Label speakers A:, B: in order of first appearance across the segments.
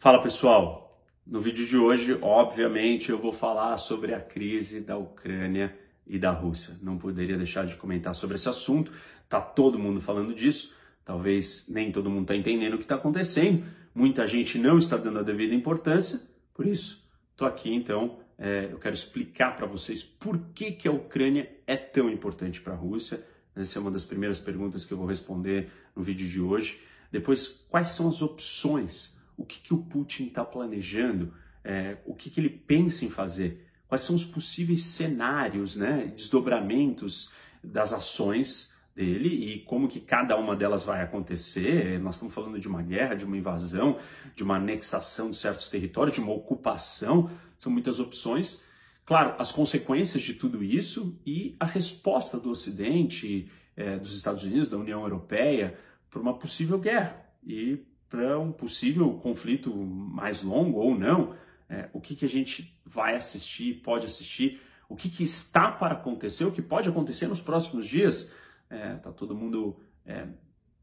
A: Fala pessoal, no vídeo de hoje, obviamente, eu vou falar sobre a crise da Ucrânia e da Rússia. Não poderia deixar de comentar sobre esse assunto, tá todo mundo falando disso, talvez nem todo mundo está entendendo o que está acontecendo, muita gente não está dando a devida importância, por isso, estou aqui então, é, eu quero explicar para vocês por que, que a Ucrânia é tão importante para a Rússia. Essa é uma das primeiras perguntas que eu vou responder no vídeo de hoje. Depois, quais são as opções? O que, que o Putin está planejando? É, o que, que ele pensa em fazer? Quais são os possíveis cenários, né, desdobramentos das ações dele e como que cada uma delas vai acontecer. Nós estamos falando de uma guerra, de uma invasão, de uma anexação de certos territórios, de uma ocupação. São muitas opções. Claro, as consequências de tudo isso e a resposta do Ocidente, é, dos Estados Unidos, da União Europeia, para uma possível guerra e para um possível conflito mais longo ou não. É, o que, que a gente vai assistir, pode assistir, o que, que está para acontecer, o que pode acontecer nos próximos dias. É, tá todo mundo é,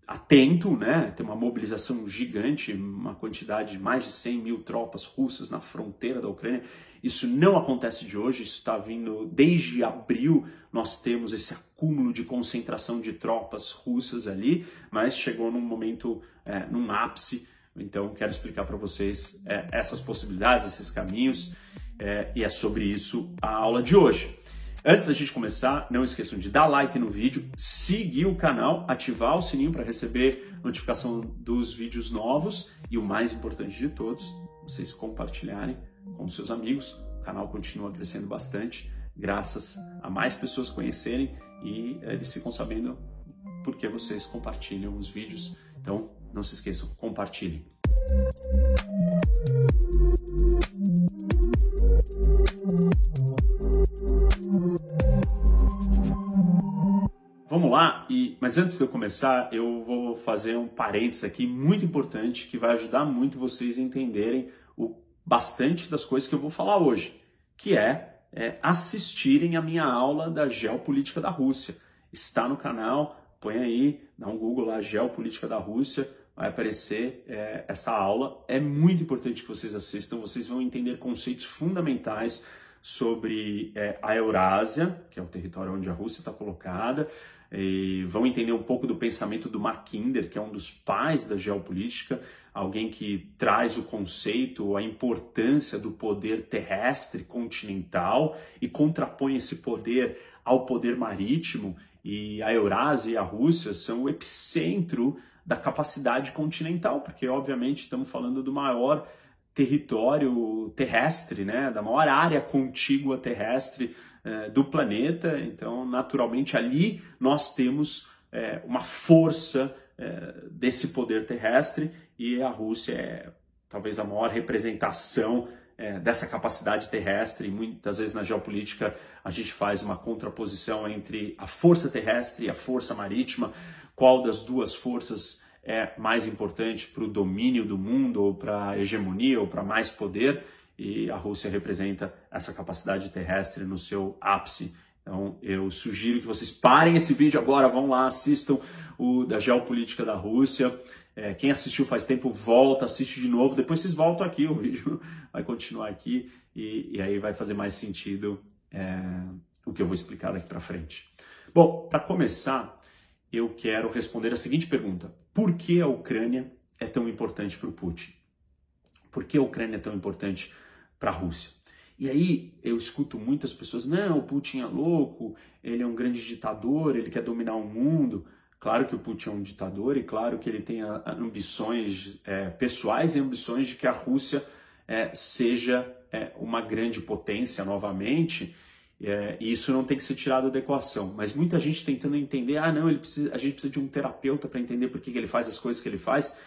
A: atento, né? Tem uma mobilização gigante, uma quantidade de mais de 100 mil tropas russas na fronteira da Ucrânia. Isso não acontece de hoje, isso está vindo desde abril. Nós temos esse acúmulo de concentração de tropas russas ali, mas chegou num momento, é, num ápice. Então, quero explicar para vocês é, essas possibilidades, esses caminhos, é, e é sobre isso a aula de hoje. Antes da gente começar, não esqueçam de dar like no vídeo, seguir o canal, ativar o sininho para receber notificação dos vídeos novos e o mais importante de todos, vocês compartilharem com seus amigos. O canal continua crescendo bastante, graças a mais pessoas conhecerem e eles ficam sabendo porque vocês compartilham os vídeos. Então, não se esqueçam, compartilhem. Vamos lá, e, mas antes de eu começar, eu vou fazer um parênteses aqui muito importante que vai ajudar muito vocês a entenderem o bastante das coisas que eu vou falar hoje, que é, é assistirem a minha aula da geopolítica da Rússia. Está no canal, põe aí, dá um Google lá, geopolítica da Rússia, vai aparecer é, essa aula. É muito importante que vocês assistam, vocês vão entender conceitos fundamentais sobre é, a Eurásia, que é o território onde a Rússia está colocada, e vão entender um pouco do pensamento do Mackinder, que é um dos pais da geopolítica, alguém que traz o conceito, a importância do poder terrestre continental e contrapõe esse poder ao poder marítimo. E a Eurásia e a Rússia são o epicentro da capacidade continental, porque obviamente estamos falando do maior território terrestre, né, da maior área contígua terrestre eh, do planeta. Então, naturalmente, ali nós temos eh, uma força eh, desse poder terrestre e a Rússia é talvez a maior representação dessa capacidade terrestre. Muitas vezes na geopolítica a gente faz uma contraposição entre a força terrestre e a força marítima. Qual das duas forças é mais importante para o domínio do mundo, ou para a hegemonia, ou para mais poder, e a Rússia representa essa capacidade terrestre no seu ápice. Então, eu sugiro que vocês parem esse vídeo agora, vão lá, assistam o da geopolítica da Rússia. É, quem assistiu faz tempo, volta, assiste de novo, depois vocês voltam aqui, o vídeo vai continuar aqui e, e aí vai fazer mais sentido é, o que eu vou explicar daqui para frente. Bom, para começar, eu quero responder a seguinte pergunta: por que a Ucrânia é tão importante para o Putin? Por que a Ucrânia é tão importante para a Rússia? E aí eu escuto muitas pessoas: não, o Putin é louco, ele é um grande ditador, ele quer dominar o mundo. Claro que o Putin é um ditador e claro que ele tem ambições é, pessoais e ambições de que a Rússia é, seja é, uma grande potência novamente é, e isso não tem que ser tirado da equação. Mas muita gente tentando entender, ah, não, precisa, a gente precisa de um terapeuta para entender por que, que ele faz as coisas que ele faz.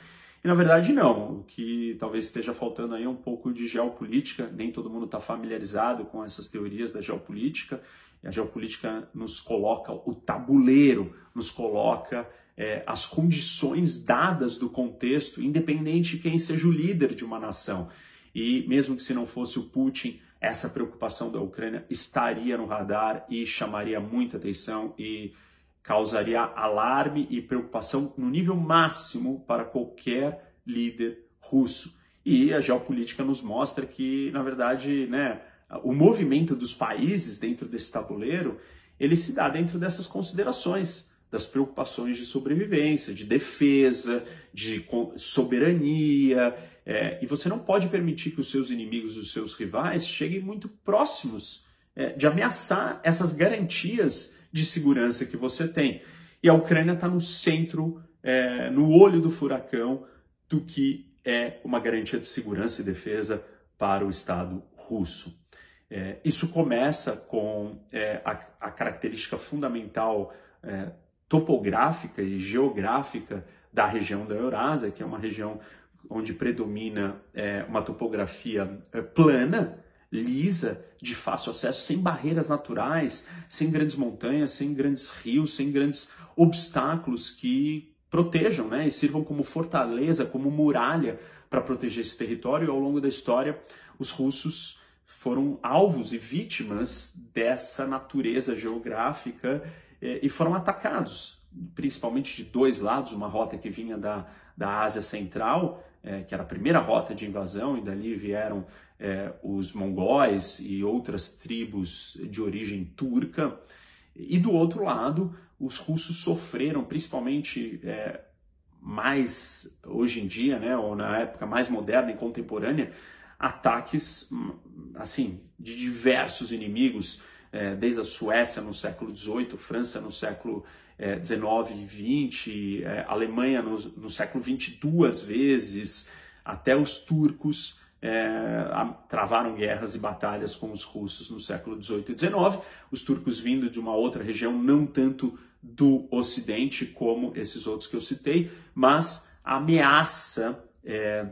A: E na verdade não. O que talvez esteja faltando aí é um pouco de geopolítica. Nem todo mundo está familiarizado com essas teorias da geopolítica. E a geopolítica nos coloca o tabuleiro, nos coloca é, as condições dadas do contexto, independente de quem seja o líder de uma nação. E mesmo que se não fosse o Putin, essa preocupação da Ucrânia estaria no radar e chamaria muita atenção e causaria alarme e preocupação no nível máximo para qualquer líder russo. E a geopolítica nos mostra que, na verdade, né, o movimento dos países dentro desse tabuleiro, ele se dá dentro dessas considerações, das preocupações de sobrevivência, de defesa, de soberania, é, e você não pode permitir que os seus inimigos, os seus rivais, cheguem muito próximos é, de ameaçar essas garantias de segurança que você tem. E a Ucrânia está no centro, é, no olho do furacão do que é uma garantia de segurança e defesa para o Estado russo. É, isso começa com é, a, a, característica fundamental é, topográfica e geográfica da região da Eurásia, que é uma região onde predomina é, uma topografia é, plana, lisa, de fácil acesso, sem barreiras naturais, sem grandes montanhas, sem grandes rios, sem grandes obstáculos que protejam né, e sirvam como fortaleza, como muralha para proteger esse território. E ao longo da história, os russos foram alvos e vítimas dessa natureza geográfica e foram atacados, principalmente de dois lados, uma rota que vinha da, da Ásia Central, eh, que era a primeira rota de invasão, e dali vieram eh, os mongóis e outras tribos de origem turca, e do outro lado, os russos sofreram, principalmente mais hoje em dia, né, ou na época mais moderna e contemporânea, ataques assim de diversos inimigos, é, desde a Suécia no século XVIII, França no século XIX e XX, é, Alemanha no, no, século XX duas vezes, até os turcos é, travaram guerras e batalhas com os russos no século XVIII e XIX, os turcos vindo de uma outra região, não tanto do Ocidente como esses outros que eu citei, mas a ameaça é,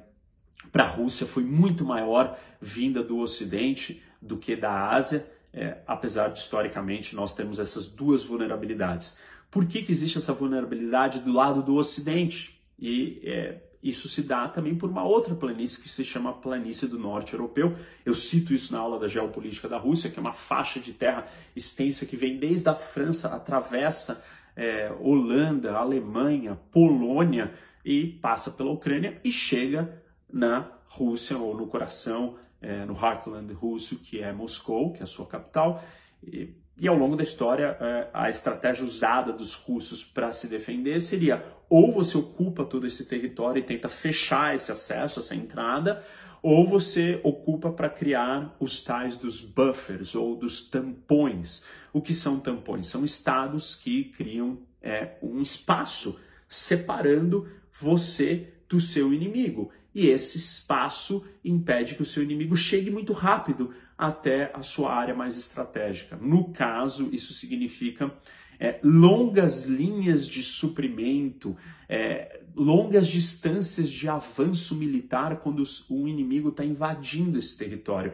A: para a Rússia foi muito maior vinda do Ocidente do que da Ásia, é, apesar de historicamente nós temos essas duas vulnerabilidades. Por que, que existe essa vulnerabilidade do lado do Ocidente? E é, isso se dá também por uma outra planície que se chama Planície do Norte Europeu. Eu cito isso na aula da Geopolítica da Rússia, que é uma faixa de terra extensa que vem desde a França, atravessa é, Holanda, Alemanha, Polônia e passa pela Ucrânia e chega na Rússia ou no coração, é, no heartland russo, que é Moscou, que é a sua capital. E, e ao longo da história, é, a estratégia usada dos russos para se defender seria ou você ocupa todo esse território e tenta fechar esse acesso, essa entrada, ou você ocupa para criar os tais dos buffers ou dos tampões. O que são tampões? São estados que criam é, um espaço separando você do seu inimigo e esse espaço impede que o seu inimigo chegue muito rápido até a sua área mais estratégica. No caso, isso significa é, longas linhas de suprimento, é, longas distâncias de avanço militar quando o inimigo está invadindo esse território.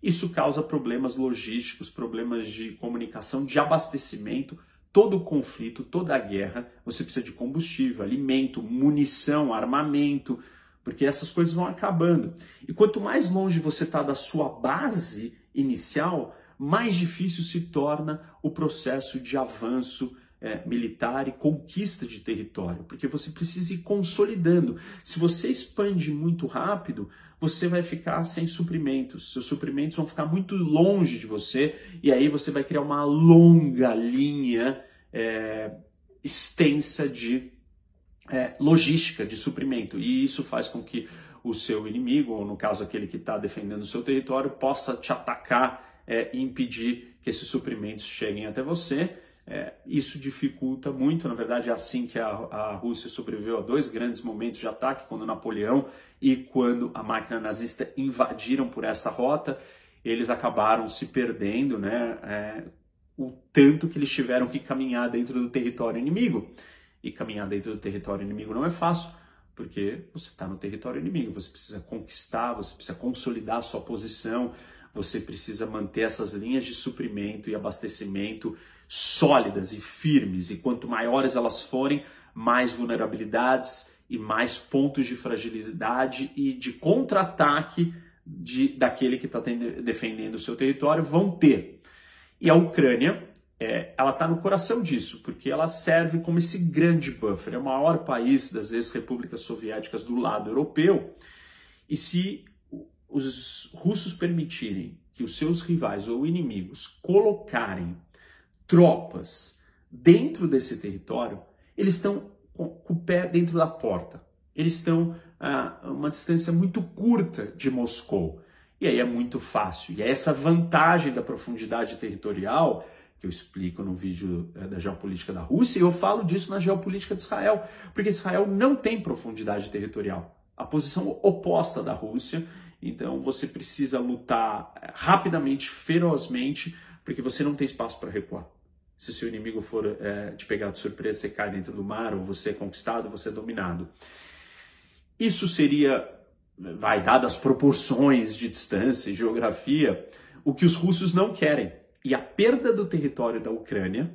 A: Isso causa problemas logísticos, problemas de comunicação, de abastecimento. Todo conflito, toda guerra, você precisa de combustível, alimento, munição, armamento, porque essas coisas vão acabando. E quanto mais longe você está da sua base inicial, mais difícil se torna o processo de avanço é, militar e conquista de território, porque você precisa ir consolidando. Se você expande muito rápido, você vai ficar sem suprimentos, seus suprimentos vão ficar muito longe de você, e aí você vai criar uma longa linha é, extensa de é, logística de suprimento. E isso faz com que o seu inimigo, ou no caso aquele que está defendendo o seu território, possa te atacar é, e impedir que esses suprimentos cheguem até você. É, isso dificulta muito, na verdade é assim que a, a Rússia sobreviveu a dois grandes momentos de ataque, quando Napoleão e quando a máquina nazista invadiram por essa rota, eles acabaram se perdendo, né, é, o tanto que eles tiveram que caminhar dentro do território inimigo e caminhar dentro do território inimigo não é fácil, porque você está no território inimigo, você precisa conquistar, você precisa consolidar a sua posição, você precisa manter essas linhas de suprimento e abastecimento sólidas e firmes, e quanto maiores elas forem, mais vulnerabilidades e mais pontos de fragilidade e de contra-ataque daquele que está defendendo o seu território vão ter. E a Ucrânia é, ela está no coração disso, porque ela serve como esse grande buffer, é o maior país das ex-repúblicas soviéticas do lado europeu, E se os russos permitirem que os seus rivais ou inimigos colocarem tropas dentro desse território, eles estão com o pé dentro da porta. Eles estão a uma distância muito curta de Moscou. E aí é muito fácil. E é essa vantagem da profundidade territorial que eu explico no vídeo é, da geopolítica da Rússia, e eu falo disso na geopolítica de Israel, porque Israel não tem profundidade territorial. A posição oposta da Rússia então você precisa lutar eh, rapidamente, ferozmente, porque você não tem espaço para recuar. Se seu inimigo for é, te pegar de surpresa, você cai dentro do mar, ou você é conquistado, você é dominado. Isso seria, vai, dadas as proporções de distância e geografia, o que os russos não querem. E a perda do território da Ucrânia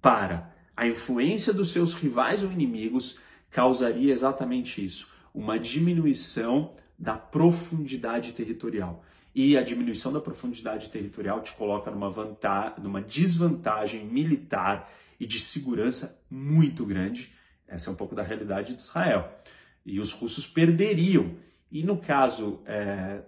A: para a influência dos seus rivais ou inimigos causaria exatamente isso: uma diminuição da profundidade territorial. E a diminuição da profundidade territorial te coloca numa, vantagem, numa desvantagem militar e de segurança muito grande. Essa é um pouco da realidade de Israel. E os russos perderiam. E no caso é,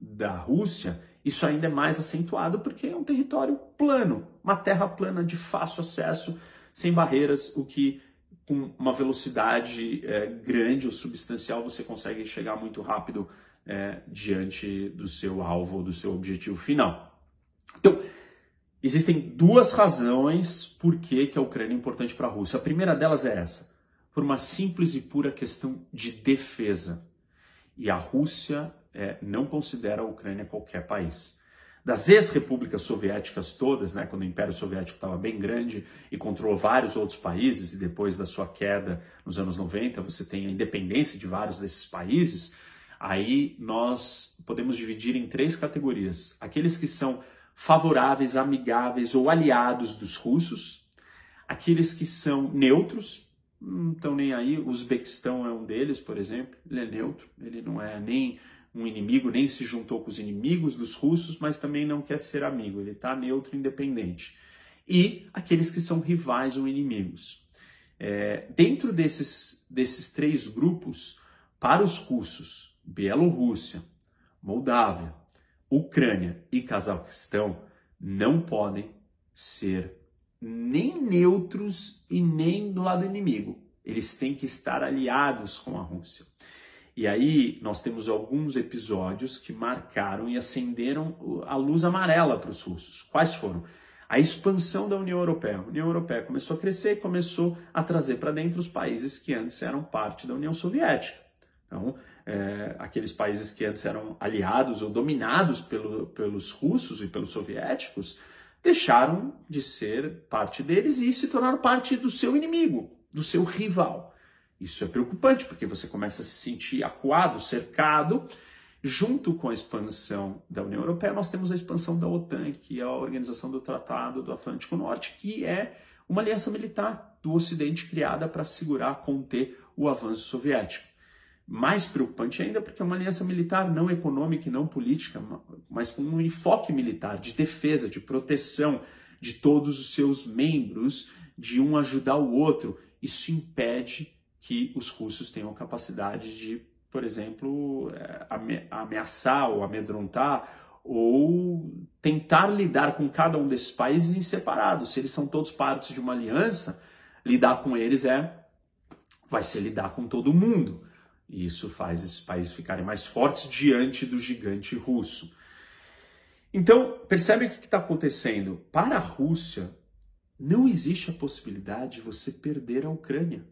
A: da Rússia, isso ainda é mais acentuado porque é um território plano, uma terra plana de fácil acesso, sem barreiras, o que com uma velocidade é, grande ou substancial, você consegue chegar muito rápido é, diante do seu alvo, do seu objetivo final. Então, existem duas razões por que, que a Ucrânia é importante para a Rússia. A primeira delas é essa, por uma simples e pura questão de defesa. E a Rússia é, não considera a Ucrânia qualquer país. Das ex-repúblicas soviéticas todas, né, quando o Império Soviético estava bem grande e controlou vários outros países, e depois da sua queda nos anos 90, você tem a independência de vários desses países, aí nós podemos dividir em três categorias. Aqueles que são favoráveis, amigáveis ou aliados dos russos, aqueles que são neutros, não estão nem aí, o Uzbequistão é um deles, por exemplo, ele é neutro, ele não é nem um inimigo, nem se juntou com os inimigos dos russos, mas também não quer ser amigo, ele está neutro independente. E aqueles que são rivais ou inimigos. É, dentro desses, desses três grupos, para os russos, Bielorrússia, Moldávia, Ucrânia e Cazaquistão não podem ser nem neutros e nem do lado inimigo. Eles têm que estar aliados com a Rússia. E aí nós temos alguns episódios que marcaram e acenderam a luz amarela para os russos. Quais foram? A expansão da União Europeia. A União Europeia começou a crescer e começou a trazer para dentro os países que antes eram parte da União Soviética. Então, é, aqueles países que antes eram aliados ou dominados pelo, pelos russos e pelos soviéticos deixaram de ser parte deles e se tornaram parte do seu inimigo, do seu rival. Isso é preocupante, porque você começa a se sentir acuado, cercado. Junto com a expansão da União Europeia, nós temos a expansão da OTAN, que é a Organização do Tratado do Atlântico Norte, que é uma aliança militar do Ocidente criada para segurar, conter o avanço soviético. Mais preocupante ainda porque é uma aliança militar não econômica e não política, mas com um enfoque militar de defesa, de proteção de todos os seus membros, de um ajudar o outro. Isso impede que os russos tenham capacidade de, por exemplo, é, ameaçar ou amedrontar ou tentar lidar com cada um desses países em separado. Se eles são todos partes de uma aliança, lidar com eles é vai ser lidar com todo mundo. E isso faz esses países ficarem mais fortes diante do gigante russo. Então, percebe o que está acontecendo? Para a Rússia, não existe a possibilidade de você perder a Ucrânia.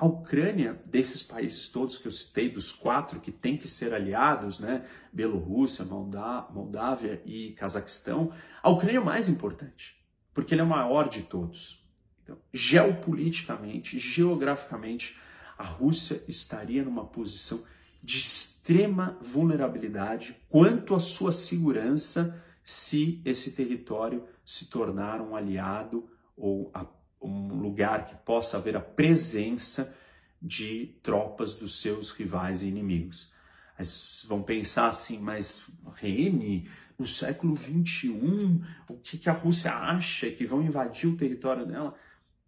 A: A Ucrânia, desses países todos que eu citei, dos quatro que têm que ser aliados, né, Bielorrússia, Moldávia e Cazaquistão, a Ucrânia é o mais importante, porque ele é o maior de todos. Então, geopoliticamente, geograficamente, a Rússia estaria numa posição de extrema vulnerabilidade quanto à sua segurança se esse território se tornar um aliado ou a um lugar que possa haver a presença de tropas dos seus rivais e inimigos. Mas vão pensar assim, mas Rene, no século XXI, o que, que a Rússia acha que vão invadir o território dela?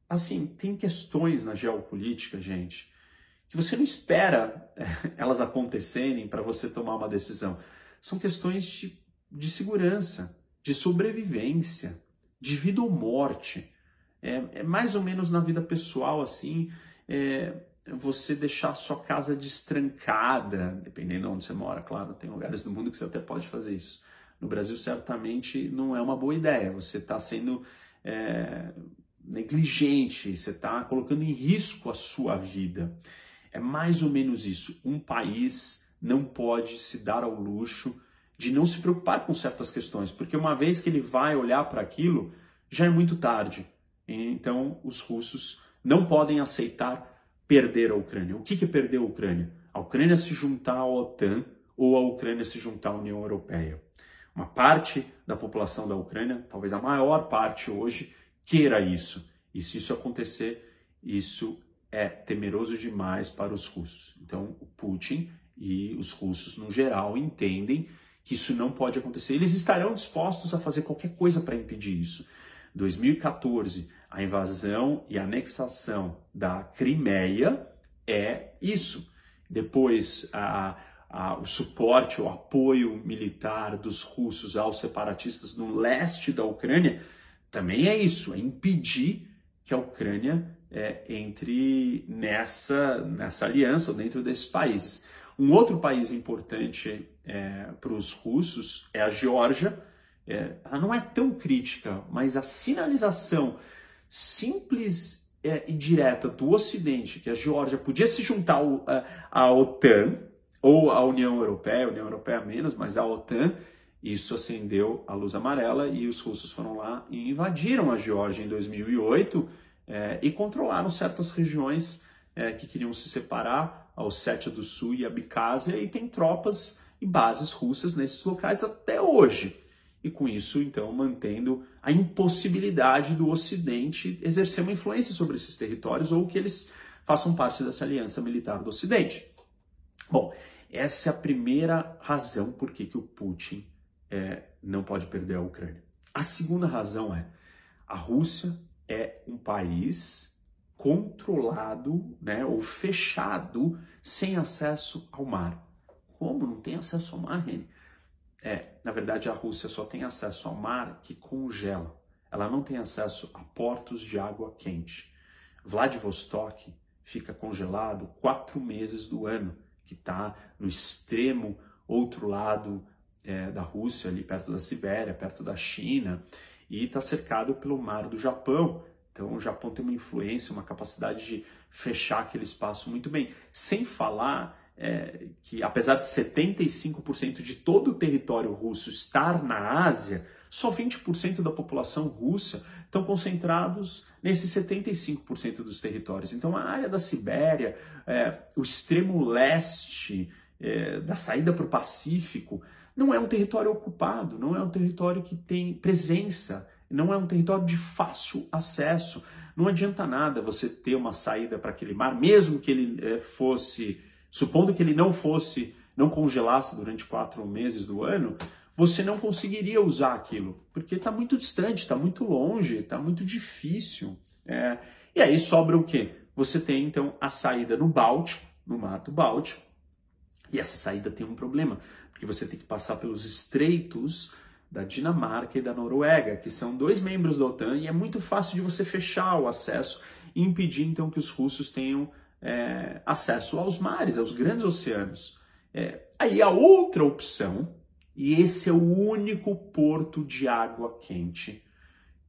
A: Assim, tem questões na geopolítica, gente, que você não espera elas acontecerem para você tomar uma decisão. São questões de, de segurança, de sobrevivência, de vida ou morte. É, é mais ou menos na vida pessoal assim. É, você deixar a sua casa destrancada, dependendo de onde você mora, claro, tem lugares do mundo que você até pode fazer isso. No Brasil, certamente, não é uma boa ideia. Você está sendo é, negligente, você está colocando em risco a sua vida. É mais ou menos isso. Um país não pode se dar ao luxo de não se preocupar com certas questões, porque uma vez que ele vai olhar para aquilo, já é muito tarde. Então, os russos não podem aceitar perder a Ucrânia. O que é perder a Ucrânia? A Ucrânia se juntar à OTAN ou a Ucrânia se juntar à União Europeia. Uma parte da população da Ucrânia, talvez a maior parte hoje, queira isso. E se isso acontecer, isso é temeroso demais para os russos. Então, o Putin e os russos, no geral, entendem que isso não pode acontecer. Eles estarão dispostos a fazer qualquer coisa para impedir isso. 2014, a invasão e anexação da Crimeia é isso. Depois, a, a, o suporte, o apoio militar dos russos aos separatistas no leste da Ucrânia também é isso, é impedir que a Ucrânia é, entre nessa, nessa aliança ou dentro desses países. Um outro país importante é, para os russos é a Geórgia. É, ela não é tão crítica, mas a sinalização simples é, e direta do Ocidente, que a Geórgia podia se juntar ao, a, à OTAN, ou à União Europeia, União Europeia menos, mas à OTAN, isso acendeu a luz amarela e os russos foram lá e invadiram a Geórgia em 2008 é, e controlaram certas regiões é, que queriam se separar, a Ossétia do Sul e a Abkhazia, e tem tropas e bases russas nesses locais até hoje e com isso, então, mantendo a impossibilidade do Ocidente exercer uma influência sobre esses territórios ou que eles façam parte dessa aliança militar do Ocidente. Bom, essa é a primeira razão por que, que o Putin é, não pode perder a Ucrânia. A segunda razão é a Rússia é um país controlado, né, ou fechado, sem acesso ao mar. Como não tem acesso ao mar, Reni? É, na verdade, a Rússia só tem acesso ao mar que congela. Ela não tem acesso a portos de água quente. Vladivostok fica congelado quatro meses do ano, que está no extremo outro lado é, da Rússia, ali perto da Sibéria, perto da China, e está cercado pelo mar do Japão. Então, o Japão tem uma influência, uma capacidade de fechar aquele espaço muito bem. Sem falar é, que apesar de 75% de todo o território russo estar na Ásia, só 20% da população russa estão concentrados nesses 75% dos territórios. Então, a área da Sibéria, é, o extremo leste, é, da saída para o Pacífico, não é um território ocupado, não é um território que tem presença, não é um território de fácil acesso. Não adianta nada você ter uma saída para aquele mar, mesmo que ele é, fosse Supondo que ele não fosse, não congelasse durante quatro meses do ano, você não conseguiria usar aquilo, porque está muito distante, está muito longe, está muito difícil. É. E aí sobra o quê? Você tem então a saída no Báltico, no Mato Báltico, e essa saída tem um problema, porque você tem que passar pelos estreitos da Dinamarca e da Noruega, que são dois membros da OTAN, e é muito fácil de você fechar o acesso e impedir então que os russos tenham é, acesso aos mares, aos grandes oceanos. É, aí a outra opção, e esse é o único porto de água quente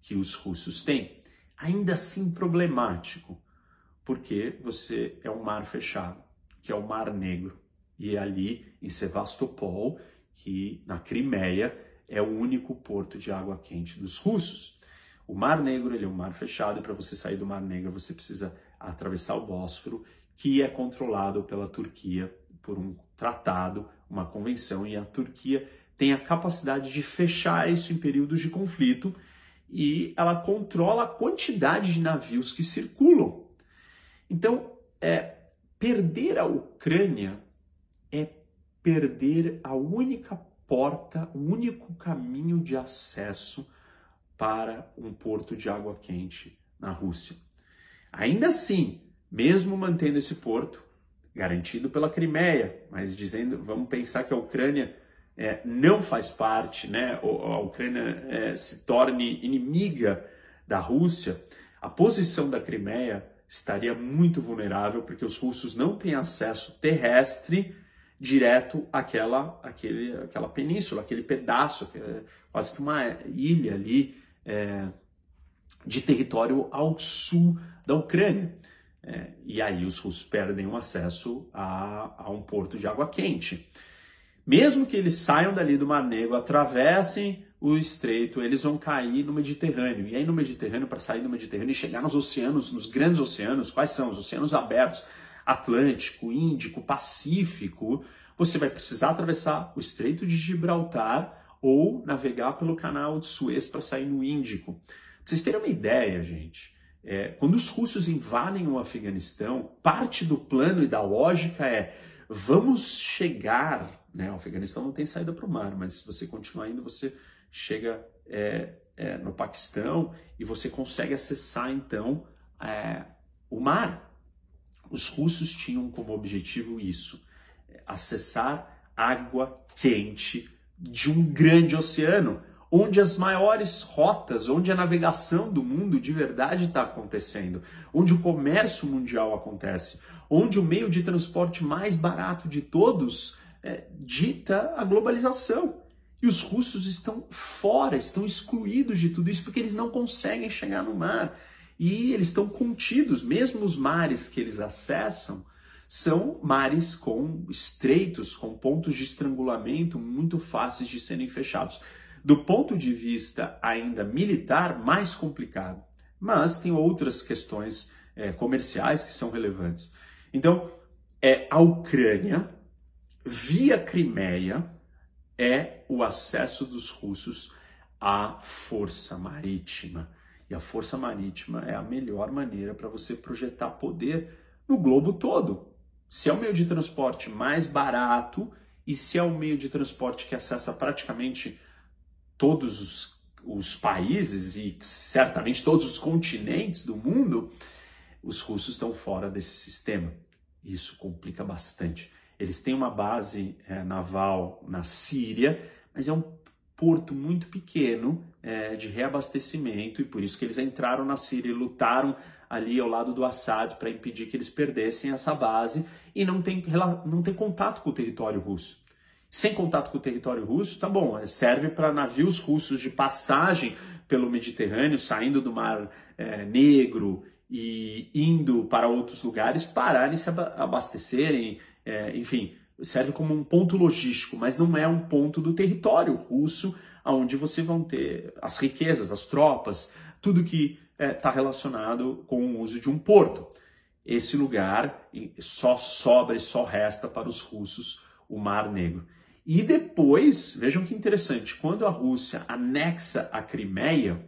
A: que os russos têm, ainda assim problemático, porque você é um mar fechado, que é o Mar Negro. E é ali em Sevastopol, que na Crimeia é o único porto de água quente dos russos. O Mar Negro ele é um mar fechado e para você sair do Mar Negro você precisa atravessar o Bósforo, que é controlado pela Turquia por um tratado, uma convenção, e a Turquia tem a capacidade de fechar isso em períodos de conflito e ela controla a quantidade de navios que circulam. Então, é, perder a Ucrânia é perder a única porta, o único caminho de acesso para um porto de água quente na Rússia. Ainda assim, mesmo mantendo esse porto, garantido pela Crimeia, mas dizendo, vamos pensar que a Ucrânia é, não faz parte, né, a Ucrânia é, se torne inimiga da Rússia, a posição da Crimeia estaria muito vulnerável porque os russos não têm acesso terrestre direto àquela, àquele, àquela península, aquele pedaço, é quase que uma ilha ali é, de território ao sul da Ucrânia. É, e aí os russos perdem o acesso a, a um porto de água quente. Mesmo que eles saiam dali do Mar Negro, atravessem o estreito, eles vão cair no Mediterrâneo. E aí no Mediterrâneo, para sair do Mediterrâneo e chegar nos oceanos, nos grandes oceanos, quais são? Os oceanos abertos, Atlântico, Índico, Pacífico, você vai precisar atravessar o Estreito de Gibraltar ou navegar pelo canal de Suez para sair no Índico. Vocês terem uma ideia, gente, é, quando os russos invadem o Afeganistão, parte do plano e da lógica é vamos chegar, né? O Afeganistão não tem saída para o mar, mas se você continuar indo, você chega é, é, no Paquistão e você consegue acessar então é, o mar. Os russos tinham como objetivo isso, é, acessar água quente de um grande oceano onde as maiores rotas, onde a navegação do mundo de verdade está acontecendo, onde o comércio mundial acontece, onde o meio de transporte mais barato de todos é, dita a globalização. E os russos estão fora, estão excluídos de tudo isso porque eles não conseguem chegar no mar. E eles estão contidos, mesmo os mares que eles acessam, são mares com estreitos, com pontos de estrangulamento muito fáceis de serem fechados do ponto de vista ainda militar, mais complicado. Mas tem outras questões é, comerciais que são relevantes. Então, é, a Ucrânia, via Crimeia, é o acesso dos russos à força marítima. E a força marítima é a melhor maneira para você projetar poder no globo todo. Se é o meio de transporte mais barato e se é o meio de transporte que acessa praticamente todos os, os países e certamente todos os continentes do mundo, os russos estão fora desse sistema. Isso complica bastante. Eles têm uma base é, naval na Síria, mas é um porto muito pequeno é, de reabastecimento e por isso que eles entraram na Síria e lutaram ali ao lado do Assad para impedir que eles perdessem essa base e não tem, não tem contato com o território russo sem contato com o território russo, tá bom, é, serve para navios russos de passagem pelo Mediterrâneo, saindo do Mar é, Negro e indo para outros lugares, pararem, se abastecerem, é, enfim, serve como um ponto logístico, mas não é um ponto do território russo, onde você vão ter as riquezas, as tropas, tudo que está é, relacionado com o uso de um porto. Esse lugar só sobra e só resta para os russos o Mar Negro. E depois, vejam que interessante, quando a Rússia anexa a Crimeia,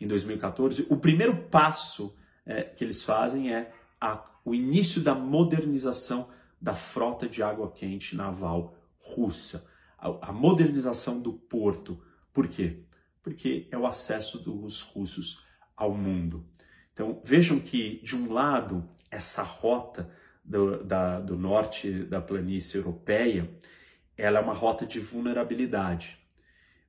A: em 2014, o primeiro passo é, que eles fazem é a, o início da modernização da frota de água quente naval russa, a, a modernização do porto. Por quê? Porque é o acesso dos russos ao mundo. Então vejam que, de um lado, essa rota do, da, do norte da planície europeia ela é uma rota de vulnerabilidade.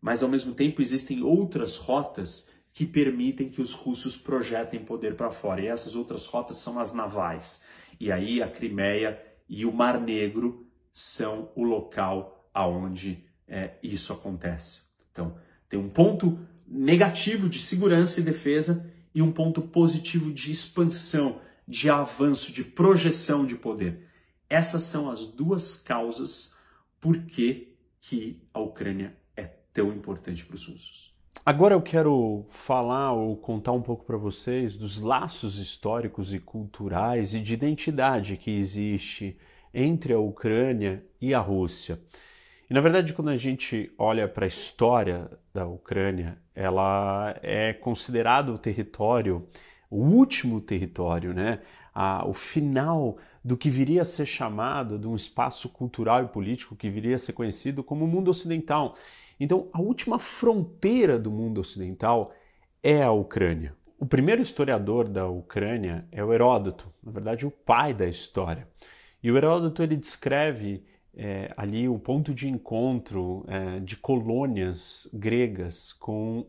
A: Mas ao mesmo tempo existem outras rotas que permitem que os russos projetem poder para fora. E essas outras rotas são as navais. E aí a Crimeia e o Mar Negro são o local aonde é, isso acontece. Então, tem um ponto negativo de segurança e defesa e um ponto positivo de expansão, de avanço, de projeção de poder. Essas são as duas causas por que, que a Ucrânia é tão importante para os russos.
B: Agora eu quero falar ou contar um pouco para vocês dos laços históricos e culturais e de identidade que existe entre a Ucrânia e a Rússia. E na verdade, quando a gente olha para a história da Ucrânia, ela é considerado o território, o último território, né? A, o final do que viria a ser chamado de um espaço cultural e político que viria a ser conhecido como o mundo ocidental. Então, a última fronteira do mundo ocidental é a Ucrânia. O primeiro historiador da Ucrânia é o Heródoto, na verdade, o pai da história. E o Heródoto ele descreve é, ali o ponto de encontro é, de colônias gregas com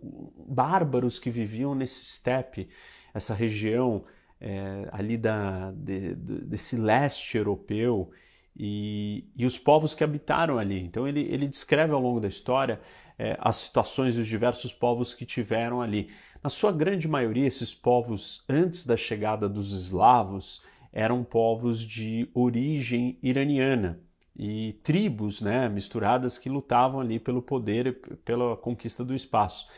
B: bárbaros que viviam nesse steppe, essa região é, ali da, de, de, desse leste europeu e, e, os povos que habitaram ali. Então ele, ele descreve ao longo da história é, as situações dos diversos povos que tiveram ali. Na sua grande maioria, esses povos, antes da chegada dos eslavos, eram povos de origem iraniana e tribos né, misturadas que lutavam ali pelo poder e pela conquista do espaço.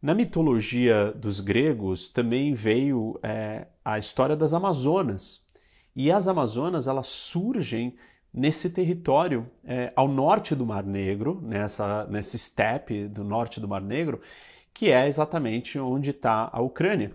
B: Na mitologia dos gregos também veio é, a história das Amazonas. E as Amazonas elas surgem nesse território é, ao norte do Mar Negro, nessa, nesse steppe do norte do Mar Negro, que é exatamente onde está a Ucrânia.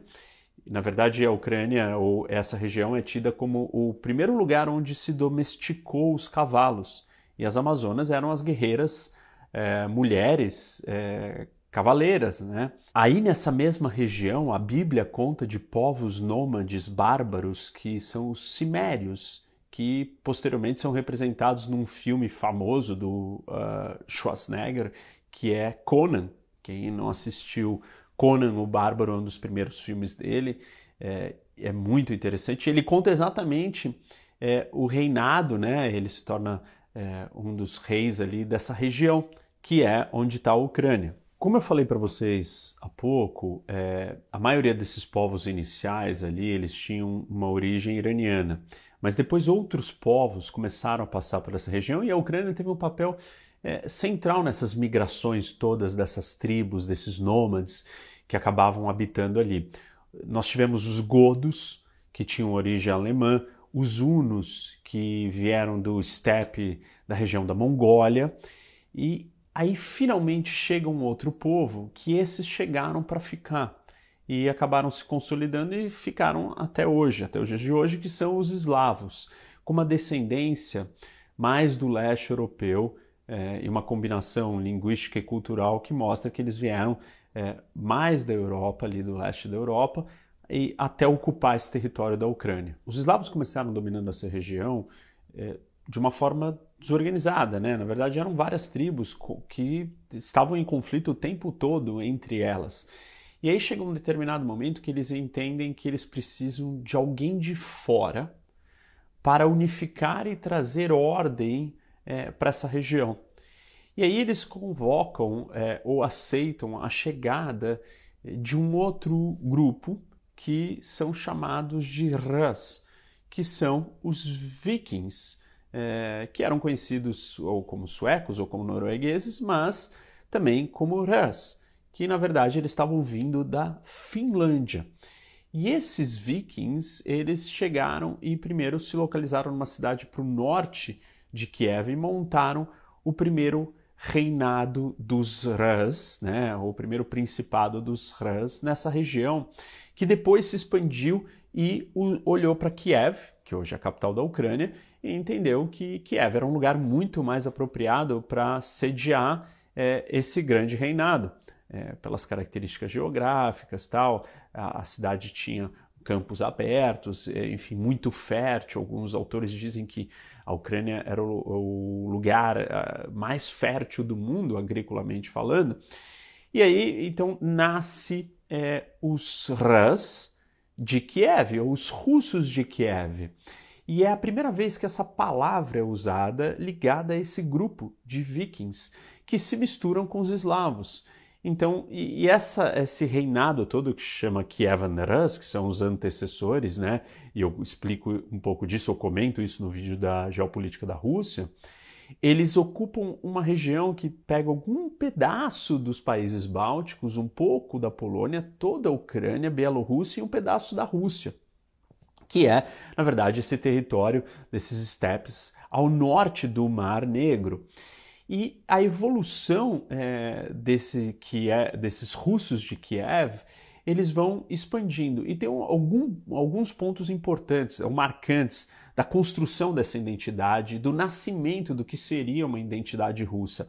B: Na verdade, a Ucrânia, ou essa região, é tida como o primeiro lugar onde se domesticou os cavalos. E as Amazonas eram as guerreiras é, mulheres é, cavaleiras. Né? Aí, nessa mesma região, a Bíblia conta de povos nômades bárbaros que são os cimérios, que posteriormente são representados num filme famoso do uh, Schwarzenegger, que é Conan. Quem não assistiu Conan o Bárbaro, um dos primeiros filmes dele, é, é muito interessante. Ele conta exatamente é, o reinado, né? Ele se torna é, um dos reis ali dessa região, que é onde está a Ucrânia. Como eu falei para vocês há pouco, é, a maioria desses povos iniciais ali, eles tinham uma origem iraniana. Mas depois outros povos começaram a passar por essa região e a Ucrânia teve um papel é, central nessas migrações todas dessas tribos, desses nômades que acabavam habitando ali. Nós tivemos os godos, que tinham origem alemã, os hunos, que vieram do estepe da região da Mongólia, e aí finalmente chega um outro povo que esses chegaram para ficar e acabaram se consolidando e ficaram até hoje, até os dias de hoje, que são os eslavos, com uma descendência mais do leste europeu é, e uma combinação linguística e cultural que mostra que eles vieram é, mais da Europa, ali do leste da Europa, e até ocupar esse território da Ucrânia. Os eslavos começaram dominando essa região é, de uma forma desorganizada, né? Na verdade, eram várias tribos que estavam em conflito o tempo todo entre elas. E aí chega um determinado momento que eles entendem que eles precisam de alguém de fora para unificar e trazer ordem é, para essa região. E aí eles convocam é, ou aceitam a chegada de um outro grupo que são chamados de Rus, que são os vikings, é, que eram conhecidos ou como suecos ou como noruegueses, mas também como Rus, que na verdade eles estavam vindo da Finlândia. E esses vikings, eles chegaram e primeiro se localizaram numa cidade para o norte de Kiev e montaram o primeiro reinado dos Rus, né, o primeiro principado dos Rus nessa região, que depois se expandiu e olhou para Kiev, que hoje é a capital da Ucrânia, e entendeu que Kiev era um lugar muito mais apropriado para sediar é, esse grande reinado. É, pelas características geográficas tal, a, a cidade tinha campos abertos, é, enfim, muito fértil. Alguns autores dizem que a Ucrânia era o, o lugar uh, mais fértil do mundo, agriculamente falando. E aí, então, nasce é, os Rus de Kiev, ou os russos de Kiev. E é a primeira vez que essa palavra é usada ligada a esse grupo de vikings que se misturam com os eslavos. Então, e, essa, esse reinado todo que chama Kievan Rus, que são os antecessores, né? E eu explico um pouco disso, eu comento isso no vídeo da geopolítica da Rússia. Eles ocupam uma região que pega algum pedaço dos países bálticos, um pouco da Polônia, toda a Ucrânia, Bielorrússia e um pedaço da Rússia, que é, na verdade, esse território desses steppes ao norte do Mar Negro. E a evolução é, desse, é, desses russos de Kiev, eles vão expandindo. E tem algum, alguns pontos importantes, ou marcantes, da construção dessa identidade, do nascimento do que seria uma identidade russa,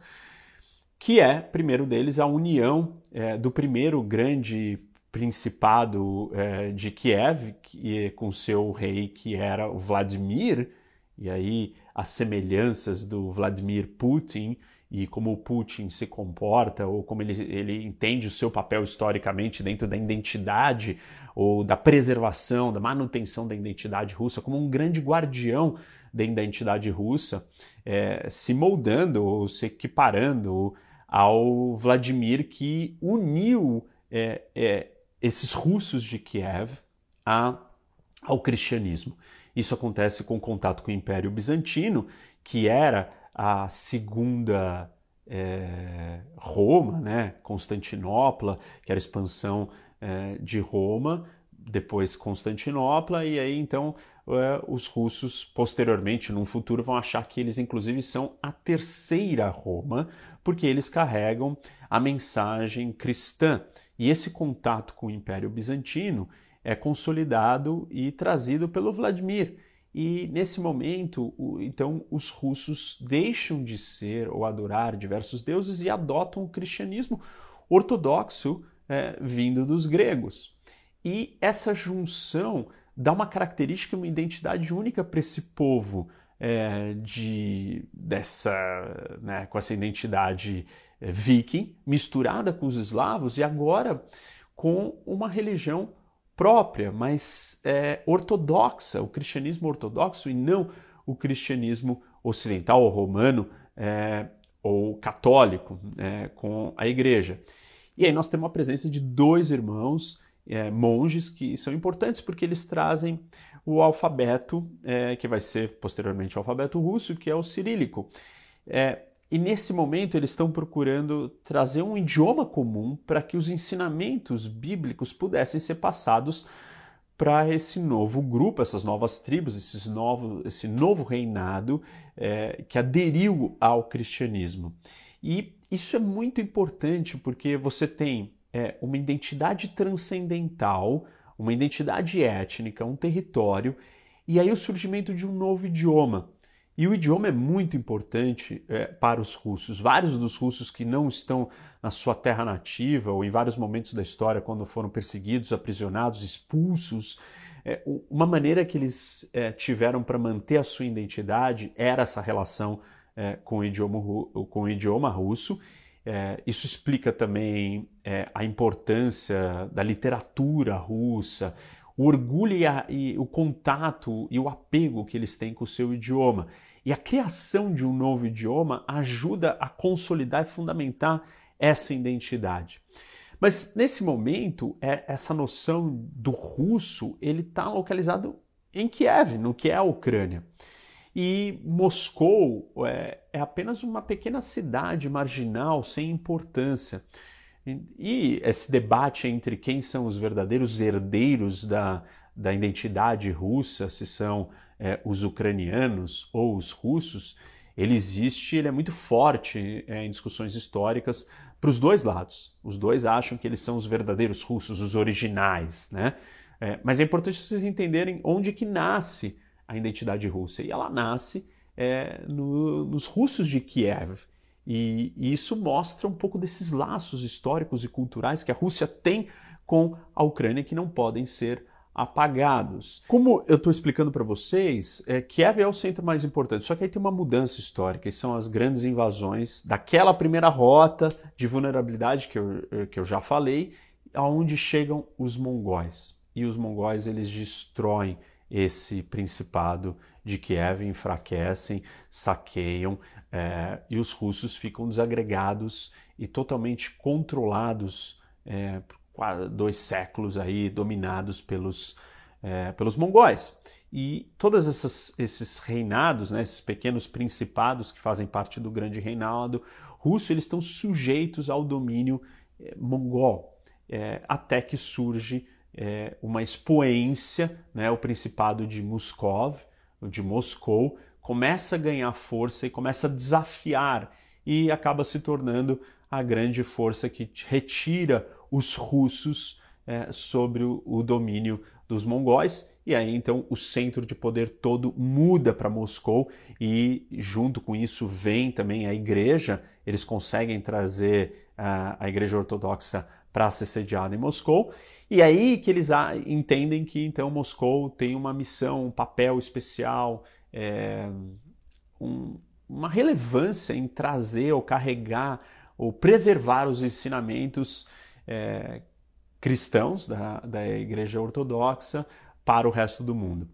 B: que é, primeiro deles, a união é, do primeiro grande principado é, de Kiev, que, com seu rei que era o Vladimir, E aí as semelhanças do Vladimir Putin e como o Putin se comporta ou como ele, ele entende o seu papel historicamente dentro da identidade ou da preservação, da manutenção da identidade russa, como um grande guardião da identidade russa, é, se moldando ou se equiparando ao Vladimir que uniu é, é, esses russos de Kiev a, ao cristianismo. Isso acontece com o contato com o Império Bizantino, que era a segunda é, Roma, né? Constantinopla, que era a expansão é, de Roma, depois Constantinopla, e aí então é, os russos, posteriormente, num futuro, vão achar que eles, inclusive, são a terceira Roma, porque eles carregam a mensagem cristã. E esse contato com o Império Bizantino é consolidado e trazido pelo Vladimir. E nesse momento, então, os russos deixam de ser ou adorar diversos deuses e adotam o cristianismo ortodoxo é, vindo dos gregos. E essa junção dá uma característica, uma identidade única para esse povo é, de dessa né, com essa identidade viking misturada com os eslavos e agora com uma religião própria, mas é, ortodoxa, o cristianismo ortodoxo e não o cristianismo ocidental ou romano é, ou católico é, com a igreja. E aí nós temos a presença de dois irmãos é, monges que são importantes porque eles trazem o alfabeto, é, que vai ser posteriormente o alfabeto russo, que é o cirílico. É, e nesse momento eles estão procurando trazer um idioma comum para que os ensinamentos bíblicos pudessem ser passados para esse novo grupo, essas novas tribos, esses novo, esse novo reinado é, que aderiu ao cristianismo. E isso é muito importante porque você tem é, uma identidade transcendental, uma identidade étnica, um território, e aí o surgimento de um novo idioma. E o idioma é muito importante é, para os russos. Vários dos russos que não estão na sua terra nativa, ou em vários momentos da história, quando foram perseguidos, aprisionados, expulsos, é, uma maneira que eles é, tiveram para manter a sua identidade era essa relação é, com, o idioma, com o idioma russo. É, isso explica também é, a importância da literatura russa, o orgulho e, a, e, o contato e o apego que eles têm com o seu idioma. E a criação de um novo idioma ajuda a consolidar e fundamentar essa identidade. Mas nesse momento, é, essa noção do russo ele está localizado em Kiev, no que é a Ucrânia. E Moscou é, é apenas uma pequena cidade marginal sem importância. E esse debate entre quem são os verdadeiros herdeiros da, da identidade russa, se são é, os ucranianos ou os russos, ele existe, ele é muito forte é, em discussões históricas para os dois lados. Os dois acham que eles são os verdadeiros russos, os originais, né? É, mas é importante vocês entenderem onde que nasce a identidade russa. E ela nasce é, no, nos russos de Kiev. E, e isso mostra um pouco desses laços históricos e culturais que a Rússia tem com a Ucrânia que não podem ser apagados. Como eu estou explicando para vocês, é, Kiev é o centro mais importante, só que aí tem uma mudança histórica, e são as grandes invasões daquela primeira rota de vulnerabilidade que eu, que eu já falei, aonde chegam os mongóis. E os mongóis eles destroem esse principado de Kiev, enfraquecem, saqueiam é, e os russos ficam desagregados e totalmente controlados é, por dois séculos aí dominados pelos, é, pelos mongóis. E todos esses reinados, né, esses pequenos principados que fazem parte do grande reinado russo, eles estão sujeitos ao domínio é, mongol, é, até que surge é, uma expoência, né, o Principado de Moscov, de Moscou, começa a ganhar força e começa a desafiar e acaba se tornando a grande força que retira os russos é, sobre o, o domínio dos mongóis. E aí então o centro de poder todo muda para Moscou e junto com isso vem também a igreja, eles conseguem trazer a, a igreja ortodoxa para ser sediada em Moscou. E aí que eles entendem que então Moscou tem uma missão, um papel especial é, um, uma relevância em trazer ou carregar ou preservar os ensinamentos é, cristãos da, da Igreja Ortodoxa para o resto do mundo.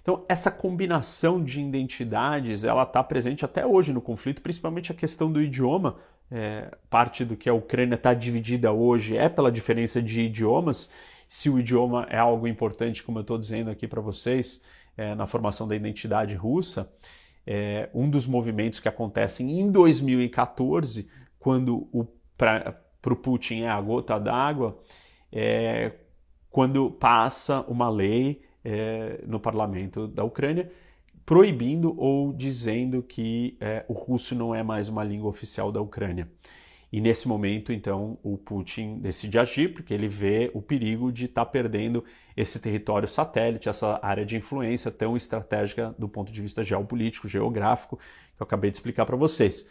B: Então, essa combinação de identidades, ela está presente até hoje no conflito, principalmente a questão do idioma. É, parte do que a Ucrânia está dividida hoje é pela diferença de idiomas. Se o idioma é algo importante, como eu estou dizendo aqui para vocês, é, na formação da identidade russa, é, um dos movimentos que acontecem em 2014, quando para o Putin é a gota d'água, é quando passa uma lei é, no parlamento da Ucrânia proibindo ou dizendo que o russo não é mais uma língua oficial da Ucrânia. E nesse momento, então, o Putin decide agir porque ele vê o perigo de estar tá perdendo esse território satélite, essa área de influência tão estratégica do ponto de vista geopolítico, geográfico, que eu acabei de explicar para vocês.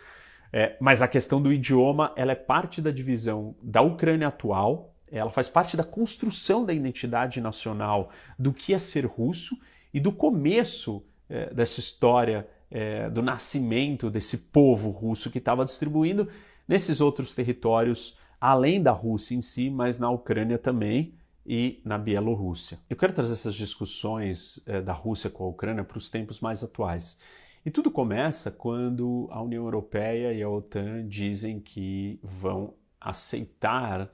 B: É, mas a questão do idioma, ela é parte da divisão da Ucrânia atual, ela faz parte da construção da identidade nacional do que é ser russo e do começo é, dessa história é, do nascimento desse povo russo que estava distribuindo nesses outros territórios, além da Rússia em si, mas na Ucrânia também e na Bielorrússia. Eu quero trazer essas discussões eh, da Rússia com a Ucrânia para os tempos mais atuais. E tudo começa quando a União Europeia e a OTAN dizem que vão aceitar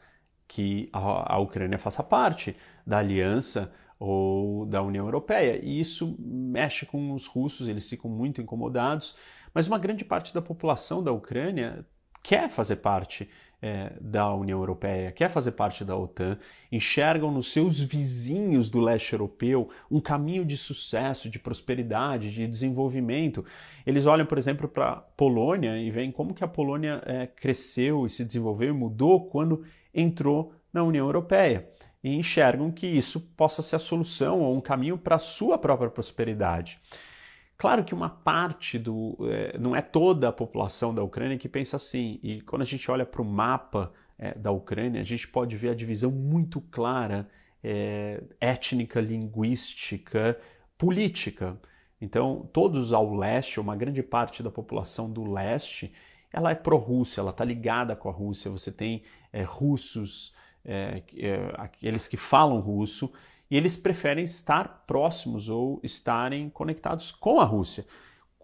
B: que a, a Ucrânia faça parte da aliança ou da União Europeia. E isso mexe com os russos, eles ficam muito incomodados, mas uma grande parte da população da Ucrânia quer fazer parte é, da União Europeia, quer fazer parte da OTAN, enxergam nos seus vizinhos do leste europeu um caminho de sucesso, de prosperidade, de desenvolvimento. Eles olham, por exemplo, para a Polônia e veem como que a Polônia é, cresceu e se desenvolveu e mudou quando entrou na União Europeia. E enxergam que isso possa ser a solução ou um caminho para a sua própria prosperidade. Claro que uma parte do. É, não é toda a população da Ucrânia que pensa assim. E quando a gente olha para o mapa é, da Ucrânia, a gente pode ver a divisão muito clara é, étnica, linguística, política. Então, todos ao leste, uma grande parte da população do leste, ela é pró-Rússia, ela está ligada com a Rússia. Você tem é, russos, é, é, aqueles que falam russo, e eles preferem estar próximos ou estarem conectados com a Rússia.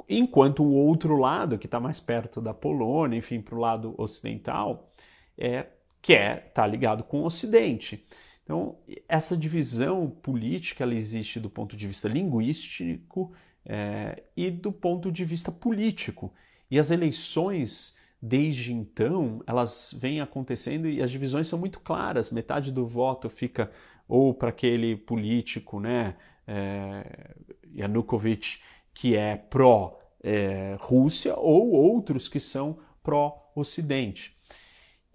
B: Enquanto o outro lado, que está mais perto da Polônia, enfim, para o lado ocidental, é, quer estar tá ligado com o Ocidente. Então, essa divisão política ela existe do ponto de vista linguístico é, e do ponto de vista político. E as eleições, desde então, elas vêm acontecendo e as divisões são muito claras. Metade do voto fica ou para aquele político, né, é, Yanukovych, que é pró-Rússia, é, ou outros que são pró-Ocidente.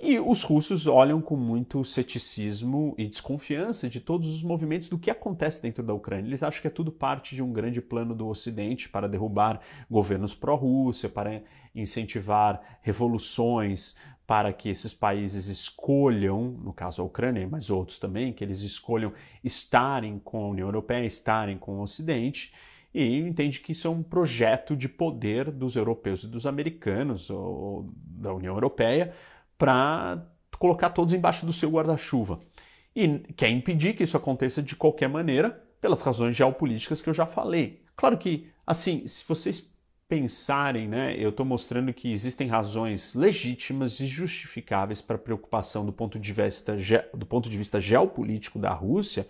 B: E os russos olham com muito ceticismo e desconfiança de todos os movimentos do que acontece dentro da Ucrânia. Eles acham que é tudo parte de um grande plano do Ocidente para derrubar governos pró-Rússia, para incentivar revoluções, para que esses países escolham, no caso a Ucrânia, mas outros também, que eles escolham estarem com a União Europeia, estarem com o Ocidente, e entende que isso é um projeto de poder dos europeus e dos americanos, ou da União Europeia, para colocar todos embaixo do seu guarda-chuva. E quer impedir que isso aconteça de qualquer maneira, pelas razões geopolíticas que eu já falei. Claro que, assim, se vocês pensarem, né, eu estou mostrando que existem razões legítimas e justificáveis para preocupação do ponto, de vista, do ponto de vista geopolítico da Rússia,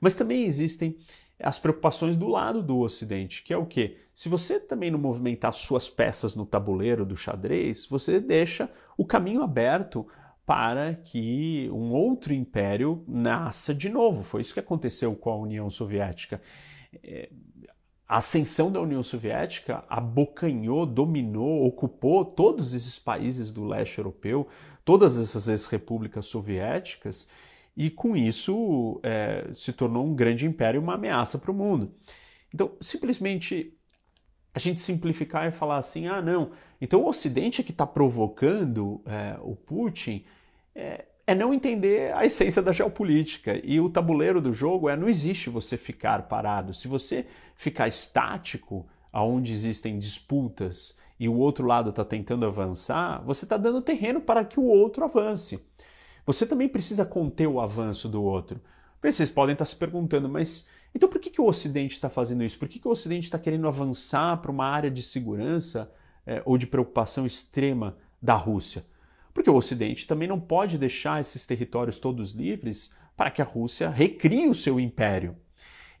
B: mas também existem as preocupações do lado do Ocidente, que é o que? Se você também não movimentar suas peças no tabuleiro do xadrez, você deixa o caminho aberto para que um outro império nasça de novo. Foi isso que aconteceu com a União Soviética. É, a ascensão da União Soviética abocanhou, dominou, ocupou todos esses países do leste europeu, todas essas ex-repúblicas soviéticas, e com isso é, se tornou um grande império uma ameaça para o mundo. Então, simplesmente a gente simplificar e falar assim: ah, não, então o Ocidente é que está provocando é, o Putin. É, é não entender a essência da geopolítica. E o tabuleiro do jogo é não existe você ficar parado. Se você ficar estático, onde existem disputas e o outro lado está tentando avançar, você está dando terreno para que o outro avance. Você também precisa conter o avanço do outro. Vocês podem estar se perguntando, mas então por que, que o Ocidente está fazendo isso? Por que, que o Ocidente está querendo avançar para uma área de segurança é, ou de preocupação extrema da Rússia? Porque o Ocidente também não pode deixar esses territórios todos livres para que a Rússia recrie o seu império.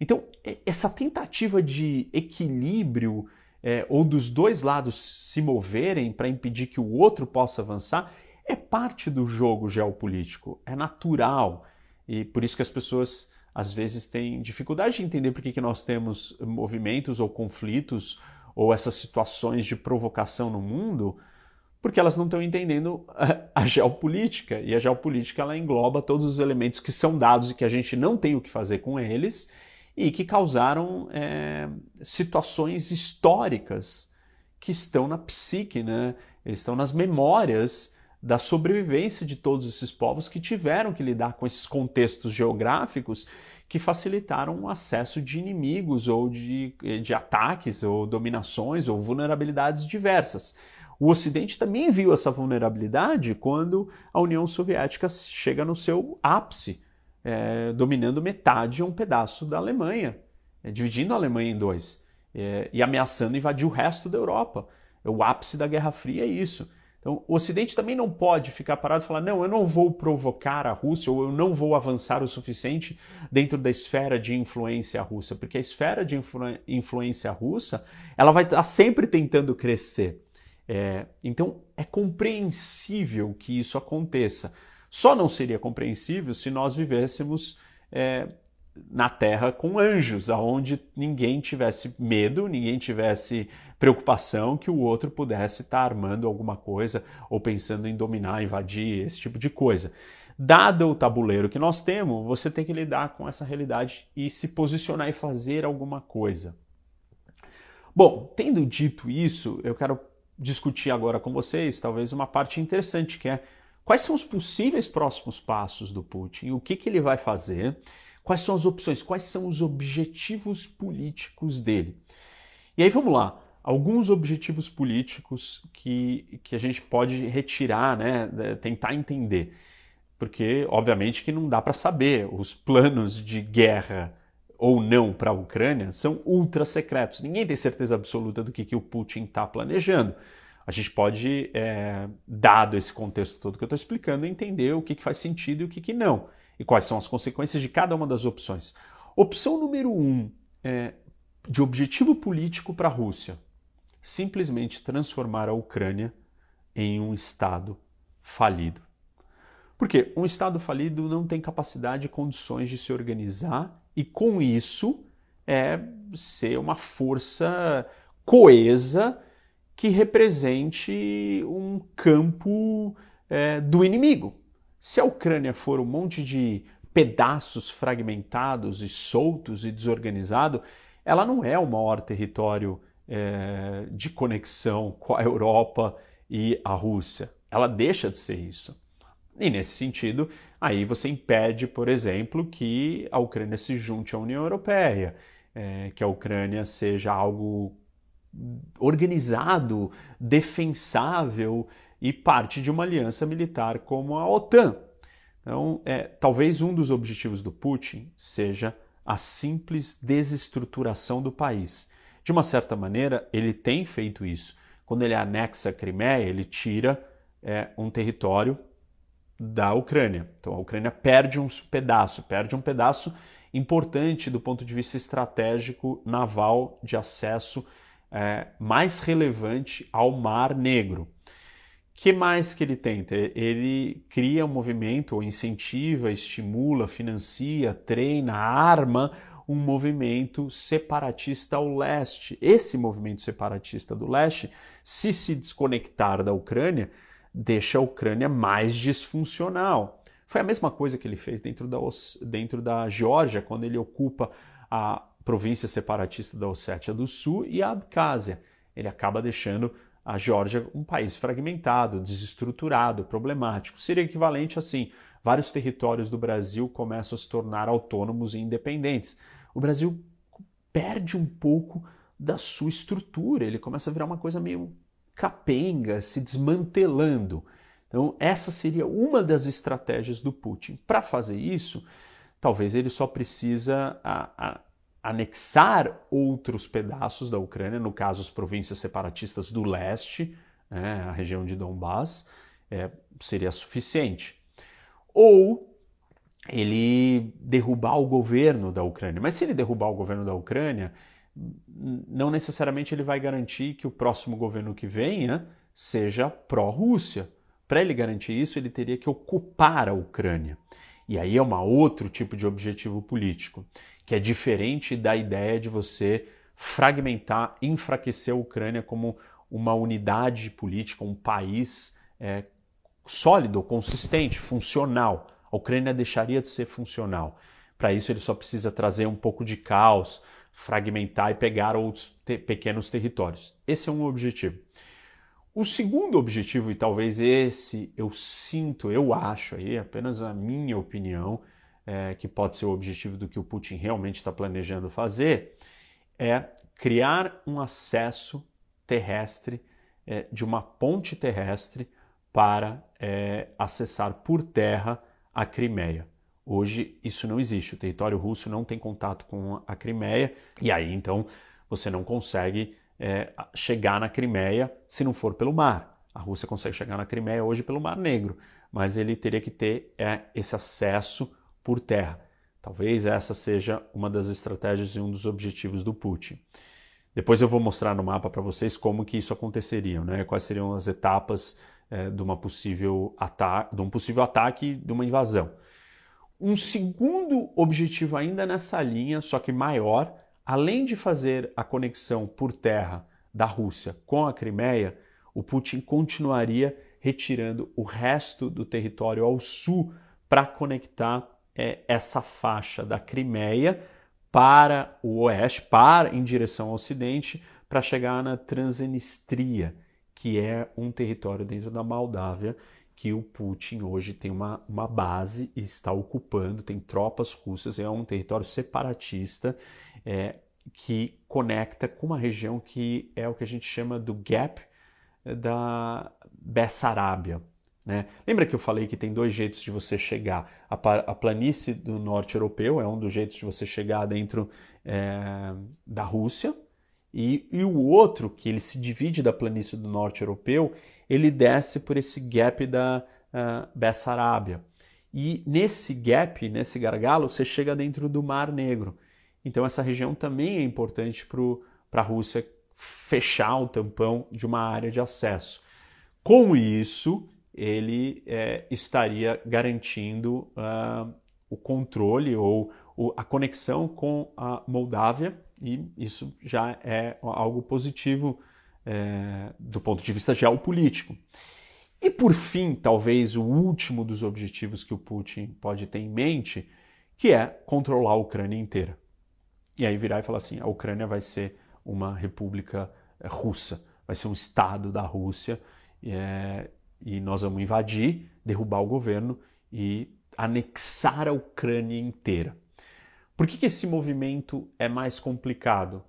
B: Então, essa tentativa de equilíbrio é, ou dos dois lados se moverem para impedir que o outro possa avançar é parte do jogo geopolítico, é natural. E por isso que as pessoas às vezes têm dificuldade de entender por que, que nós temos movimentos ou conflitos ou essas situações de provocação no mundo, porque elas não estão entendendo a, a, geopolítica. E a geopolítica ela engloba todos os elementos que são dados e que a gente não tem o que fazer com eles e que causaram é, situações históricas que estão na psique, né? estão nas memórias da sobrevivência de todos esses povos que tiveram que lidar com esses contextos geográficos que facilitaram o acesso de inimigos ou de, de ataques ou dominações ou vulnerabilidades diversas. O Ocidente também viu essa vulnerabilidade quando a União Soviética chega no seu ápice, é, dominando metade ou um pedaço da Alemanha, é, dividindo a Alemanha em dois é, e ameaçando invadir o resto da Europa. O ápice da Guerra Fria é isso. Então, o Ocidente também não pode ficar parado e falar: não, eu não vou provocar a Rússia ou eu não vou avançar o suficiente dentro da esfera de influência russa, porque a esfera de influ influência russa ela vai estar sempre tentando crescer. É, então, é compreensível que isso aconteça. Só não seria compreensível se nós vivêssemos é, na Terra com anjos, aonde ninguém tivesse medo, ninguém tivesse preocupação que o outro pudesse estar armando alguma coisa ou pensando em dominar, invadir, esse tipo de coisa. Dado o tabuleiro que nós temos, você tem que lidar com essa realidade e se posicionar e fazer alguma coisa. Bom, tendo dito isso, eu quero discutir agora com vocês talvez uma parte interessante que é quais são os possíveis próximos passos do Putin, o que, que ele vai fazer Quais são as opções? Quais são os objetivos políticos dele? E aí vamos lá. Alguns objetivos políticos que, que a gente pode retirar, né, tentar entender. Porque, obviamente, que não dá para saber. Os planos de guerra ou não para a Ucrânia são ultra secretos. Ninguém tem certeza absoluta do que, que o Putin está planejando. A gente pode, é, dado esse contexto todo que eu estou explicando, entender o que, que faz sentido e o que, que não e quais são as consequências de cada uma das opções. Opção número um é, de objetivo político para a Rússia: simplesmente transformar a Ucrânia em um Estado falido. Porque um Estado falido não tem capacidade e condições de se organizar e, com isso, é ser uma força coesa que represente um campo é, do inimigo. Se a Ucrânia for um monte de pedaços fragmentados e soltos e desorganizado, ela não é o maior território é, de conexão com a Europa e a Rússia. Ela deixa de ser isso. E nesse sentido, aí você impede, por exemplo, que a Ucrânia se junte à União Europeia, é, que a Ucrânia seja algo organizado, defensável e parte de uma aliança militar como a OTAN. Então, é, talvez um dos objetivos do Putin seja a simples desestruturação do país. De uma certa maneira, ele tem feito isso. Quando ele anexa a Crimeia, ele tira é, um território da Ucrânia. Então a Ucrânia perde um pedaço, perde um pedaço importante do ponto de vista estratégico naval de acesso é, mais relevante ao Mar Negro que mais que ele tenta? Ele cria um movimento, ou incentiva, estimula, financia, treina, arma um movimento separatista ao leste. Esse movimento separatista do leste, se se desconectar da Ucrânia, deixa a Ucrânia mais disfuncional. Foi a mesma coisa que ele fez dentro da, dentro da Geórgia, quando ele ocupa a província separatista da Ossétia do Sul e a Abcásia. Ele acaba deixando a Geórgia um país fragmentado, desestruturado, problemático. Seria equivalente assim: vários territórios do Brasil começam a se tornar autônomos e independentes. O Brasil perde um pouco da sua estrutura, ele começa a virar uma coisa meio capenga, se desmantelando. Então, essa seria uma das estratégias do Putin. Para fazer isso, talvez ele só precisa a, a, anexar outros pedaços da Ucrânia, no caso as províncias separatistas do leste, né, a região de Donbass, é, seria suficiente. Ou ele derrubar o governo da Ucrânia. Mas se ele derrubar o governo da Ucrânia, não necessariamente ele vai garantir que o próximo governo que venha seja pró-Rússia. Para ele garantir isso, ele teria que ocupar a Ucrânia. E aí é um outro tipo de objetivo político, que é diferente da ideia de você fragmentar, enfraquecer a Ucrânia como uma unidade política, um país é, sólido, consistente, funcional. A Ucrânia deixaria de ser funcional. Para isso, ele só precisa trazer um pouco de caos, fragmentar e pegar outros te pequenos territórios. Esse é um objetivo. O segundo objetivo, e talvez esse eu sinto, eu acho aí, apenas a minha opinião, é, que pode ser o objetivo do que o Putin realmente está planejando fazer, é criar um acesso terrestre, é, de uma ponte terrestre para é, acessar por terra a Crimeia. Hoje isso não existe, o território russo não tem contato com a Crimeia, e aí então você não consegue é, chegar na Crimeia se não for pelo mar. A Rússia consegue chegar na Crimeia hoje pelo Mar Negro, mas ele teria que ter é, esse acesso por terra. Talvez essa seja uma das estratégias e um dos objetivos do Putin. Depois eu vou mostrar no mapa para vocês como que isso aconteceria, né? quais seriam as etapas é, de, uma possível ataque, de um possível ataque de uma invasão. Um segundo objetivo ainda nessa linha, só que maior, além de fazer a conexão por terra da Rússia com a Crimeia, o Putin continuaria retirando o resto do território ao sul para conectar é, essa faixa da Crimeia para o oeste, para em direção ao ocidente, para chegar na Transnistria, que é um território dentro da Moldávia que o Putin hoje tem uma, uma base e está ocupando, tem tropas russas, é um território separatista é, que conecta com uma região que é o que a gente chama do gap da Bessarábia. Né? Lembra que eu falei que tem dois jeitos de você chegar? A, a planície do norte europeu é um dos jeitos de você chegar dentro é, da Rússia, e, e o outro, que ele se divide da planície do norte europeu, ele desce por esse gap da uh, Bessarábia. E nesse gap, nesse gargalo, você chega dentro do Mar Negro. Então essa região também é importante para a Rússia fechar o tampão de uma área de acesso. Com isso, ele é, estaria garantindo uh, o controle ou o, a conexão com a Moldávia e isso já é algo positivo é, do ponto de vista geopolítico. E por fim, talvez o último dos objetivos que o Putin pode ter em mente, que é controlar a Ucrânia inteira. E aí virar e falar assim: a Ucrânia vai ser uma república é, russa, vai ser um estado da Rússia, é, e nós vamos invadir, derrubar o governo e anexar a Ucrânia inteira. Por que, que esse movimento é mais complicado?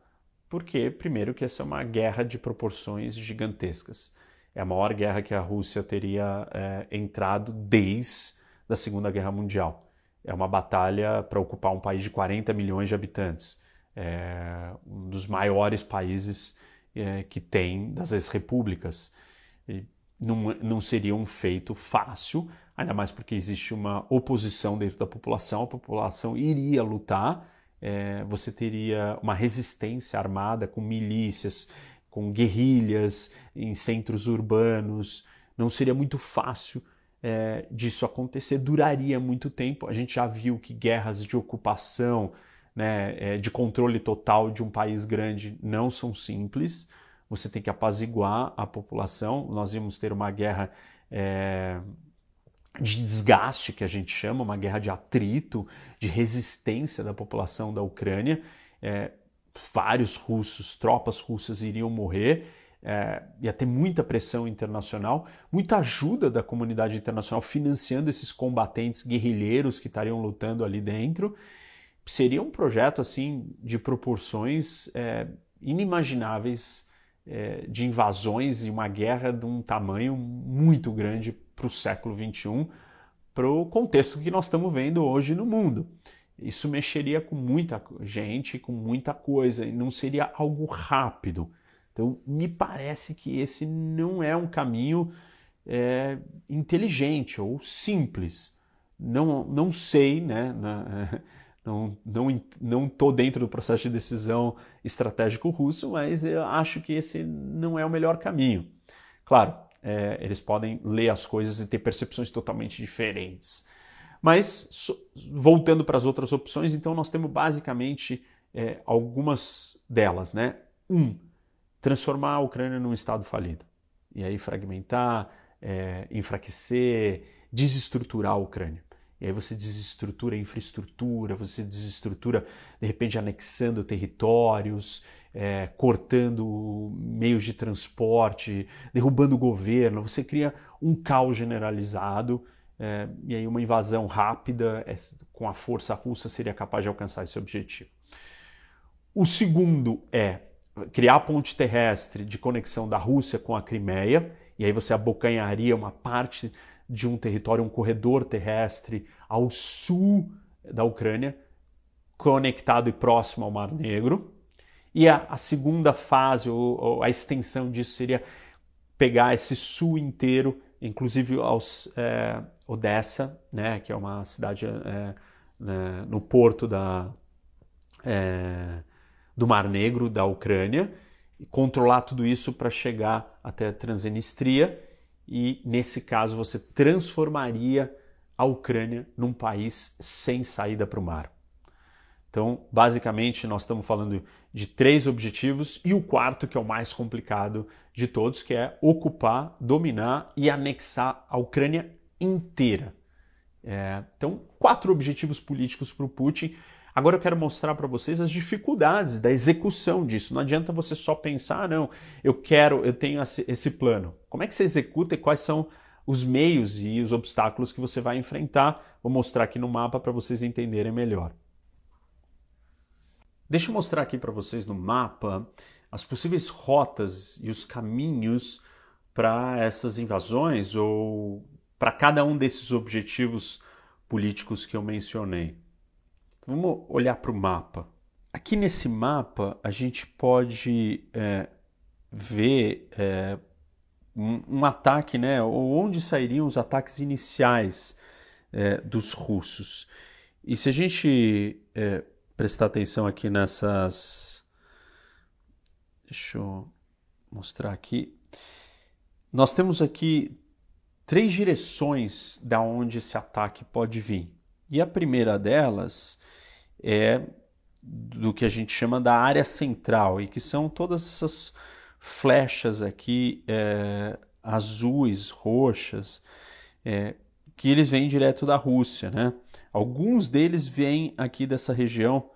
B: Porque, primeiro, que essa é uma guerra de proporções gigantescas. É a maior guerra que a Rússia teria é, entrado desde a Segunda Guerra Mundial. É uma batalha para ocupar um país de 40 milhões de habitantes. É um dos maiores países é, que tem das ex-repúblicas. Não, não seria um feito fácil, ainda mais porque existe uma oposição dentro da população, a população iria lutar, é, você teria uma resistência armada com milícias, com guerrilhas em centros urbanos, não seria muito fácil é, disso acontecer, duraria muito tempo. A gente já viu que guerras de ocupação, né, é, de controle total de um país grande não são simples. Você tem que apaziguar a população. Nós íamos ter uma guerra é, de desgaste, que a gente chama, uma guerra de atrito, de resistência da população da Ucrânia. É, vários russos, tropas russas iriam morrer, é, ia ter muita pressão internacional, muita ajuda da comunidade internacional financiando esses combatentes guerrilheiros que estariam lutando ali dentro. Seria um projeto assim de proporções é, inimagináveis é, de invasões e uma guerra de um tamanho muito grande para o século XXI, para o contexto que nós estamos vendo hoje no mundo. Isso mexeria com muita gente, com muita coisa, e não seria algo rápido. Então, me parece que esse não é um caminho é, inteligente ou simples. Não, não sei, né? Não, não, não tô dentro do processo de decisão estratégico russo, mas eu acho que esse não é o melhor caminho. Claro, é, eles podem ler as coisas e ter percepções totalmente diferentes. Mas, so, voltando para as outras opções, então nós temos basicamente é, algumas delas. Né? Um, transformar a Ucrânia num Estado falido. E aí fragmentar, é, enfraquecer, desestruturar a Ucrânia. E aí você desestrutura a infraestrutura, você desestrutura, de repente, anexando territórios, é, cortando meios de transporte, derrubando o governo. Você cria um caos generalizado é, e aí uma invasão rápida é, com a força russa seria capaz de alcançar esse objetivo. O segundo é criar a ponte terrestre de conexão da Rússia com a Crimeia, e aí você abocanharia uma parte de um território, um corredor terrestre ao sul da Ucrânia, conectado e próximo ao Mar Negro. E a, a segunda fase, ou, ou, a extensão disso, seria pegar esse sul inteiro, inclusive aos, é, Odessa, né, que é uma cidade é, né, no porto da, é, do Mar Negro, da Ucrânia, e controlar tudo isso para chegar até a Transnistria e nesse caso você transformaria a Ucrânia num país sem saída para o mar. Então, basicamente, nós estamos falando de três objetivos e o quarto, que é o mais complicado de todos, que é ocupar, dominar e anexar a Ucrânia inteira. É, então, quatro objetivos políticos para o Putin Agora eu quero mostrar para vocês as dificuldades da execução disso. Não adianta você só pensar, ah, não, eu quero, eu tenho esse plano. Como é que você executa e quais são os meios e os obstáculos que você vai enfrentar? Vou mostrar aqui no mapa para vocês entenderem melhor. Deixa eu mostrar aqui para vocês no mapa as possíveis rotas e os caminhos para essas invasões ou para cada um desses objetivos políticos que eu mencionei. Vamos olhar para o mapa. Aqui nesse mapa a gente pode é, ver é, um, um, ataque, né? Ou onde sairiam os ataques iniciais é, dos russos. E se a gente é, prestar atenção aqui nessas. Deixa eu mostrar aqui. Nós temos aqui três direções da onde esse ataque pode vir. E a primeira delas é do que a gente chama da área central e que são todas essas flechas aqui é, azuis, roxas, é, que eles vêm direto da Rússia, né? Alguns deles vêm aqui dessa região,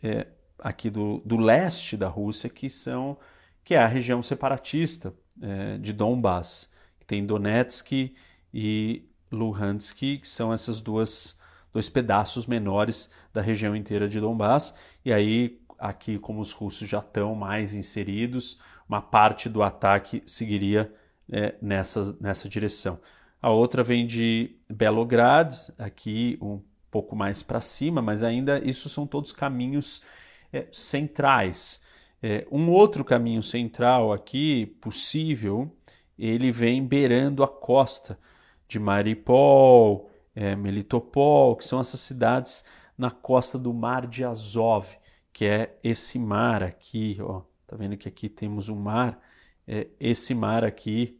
B: é, aqui do, do leste da Rússia, que são que é a região separatista é, de Donbass, que tem Donetsk e Luhansk, que são essas duas dois pedaços menores da região inteira de Donbass. E aí, aqui, como os russos já estão mais inseridos, uma parte do ataque seguiria é, nessa, nessa direção. A outra vem de Belograd, aqui um pouco mais para cima, mas ainda isso são todos caminhos é, centrais. É, um outro caminho central aqui possível, ele vem beirando a costa de Maripol, é, Melitopol, que são essas cidades na costa do Mar de Azov, que é esse mar aqui, ó, tá vendo que aqui temos um mar, é, esse mar aqui,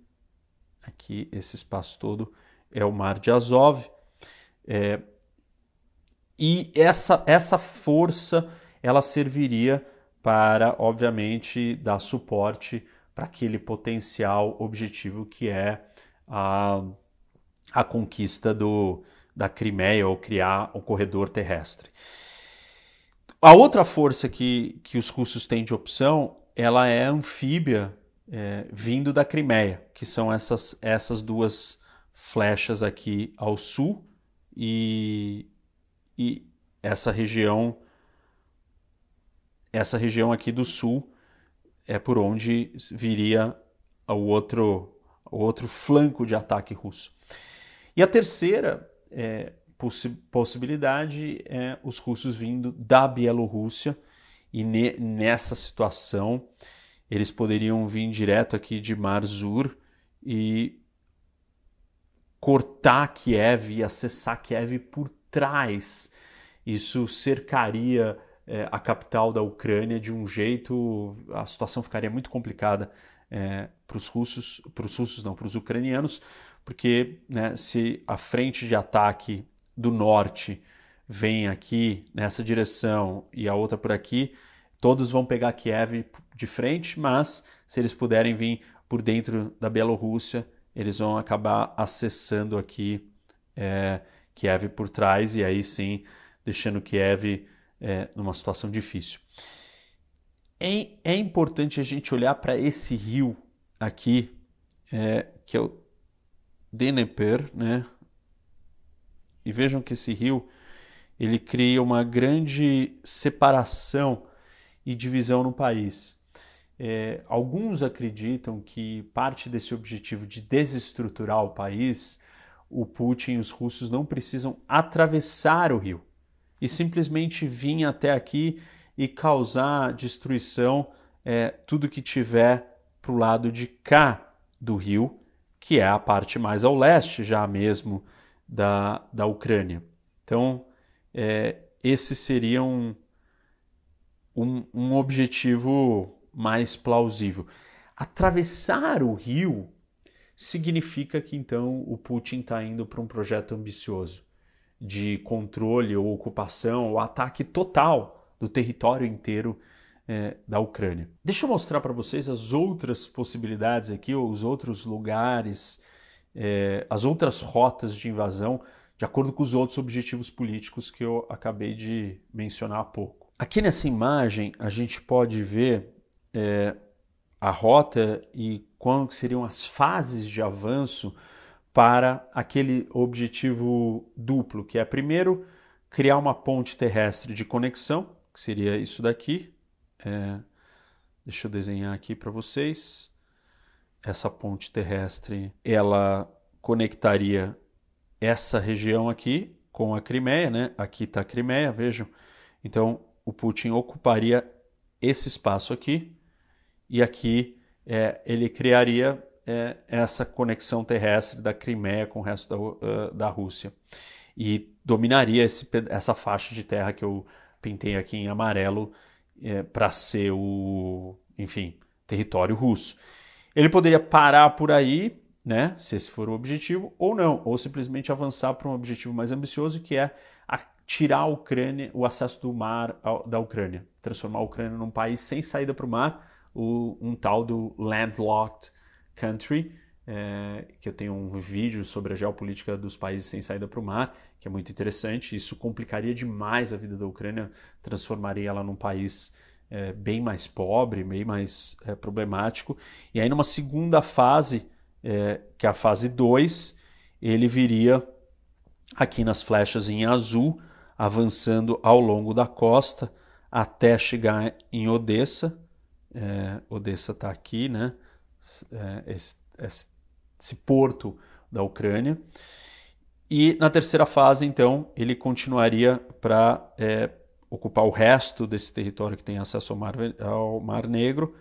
B: aqui esse espaço todo é o Mar de Azov, é, e essa, essa força ela serviria para, obviamente, dar suporte para aquele potencial objetivo que é a a conquista do, da Crimeia ou criar o corredor terrestre. A outra força que, que os russos têm de opção, ela é anfíbia é, vindo da Crimeia, que são essas, essas duas flechas aqui ao sul e, e essa região essa região aqui do sul é por onde viria o outro, o outro flanco de ataque russo. E a terceira é, possi possibilidade é os russos vindo da Bielorrússia, e ne nessa situação eles poderiam vir direto aqui de Marzur e cortar Kiev e acessar Kiev por trás. Isso cercaria é, a capital da Ucrânia de um jeito, a situação ficaria muito complicada é, para os russos, para os russos não, para os ucranianos, porque né, se a frente de ataque do norte vem aqui nessa direção e a outra por aqui, todos vão pegar Kiev de frente, mas se eles puderem vir por dentro da Bielorrússia, eles vão acabar acessando aqui é, Kiev por trás e aí sim deixando Kiev é, numa situação difícil. É, é importante a gente olhar para esse rio aqui, é, que é o Dnieper, né? E vejam que esse rio ele cria uma grande separação e divisão no país. É, alguns acreditam que parte desse objetivo de desestruturar o país, o Putin e os russos não precisam atravessar o rio e simplesmente vir até aqui e causar destruição é, tudo que tiver para o lado de cá do rio, que é a parte mais ao leste já mesmo da, da Ucrânia. Então, é, esse seria um, um, um objetivo mais plausível. Atravessar o rio significa que então o Putin está indo para um projeto ambicioso de controle ou ocupação ou ataque total do território inteiro é, da Ucrânia. Deixa eu mostrar para vocês as outras possibilidades aqui, ou os outros lugares, é, as outras rotas de invasão, de acordo com os outros objetivos políticos que eu acabei de mencionar há pouco. Aqui nessa imagem a gente pode ver é, a rota e quando seriam as fases de avanço para aquele objetivo duplo, que é primeiro criar uma ponte terrestre de conexão, que seria isso daqui. É, deixa eu desenhar aqui para vocês. Essa ponte terrestre, ela conectaria essa região aqui com a Crimeia, né? Aqui está a Crimeia, vejam. Então, o Putin ocuparia esse espaço aqui e aqui é, ele criaria é, essa conexão terrestre da Crimeia com o resto da, uh, da Rússia e dominaria esse, essa faixa de terra que eu pintei aqui em amarelo é, para ser o, enfim, território russo. Ele poderia parar por aí, né, se esse for o objetivo, ou não, ou simplesmente avançar para um objetivo mais ambicioso que é tirar a Ucrânia, o acesso do mar da Ucrânia, transformar a Ucrânia num país sem saída para o mar, um tal do landlocked Country, é, que eu tenho um vídeo sobre a geopolítica dos países sem saída para o mar, que é muito interessante. Isso complicaria demais a vida da Ucrânia, transformaria ela num país é, bem mais pobre, bem mais é, problemático. E aí, numa segunda fase, é, que é a fase 2, ele viria aqui nas flechas em azul, avançando ao longo da costa até chegar em Odessa. É, Odessa está aqui, né? É, esse, esse porto da Ucrânia. E na terceira fase, então, ele continuaria para é, ocupar o resto desse território que tem acesso ao Mar, ao mar Negro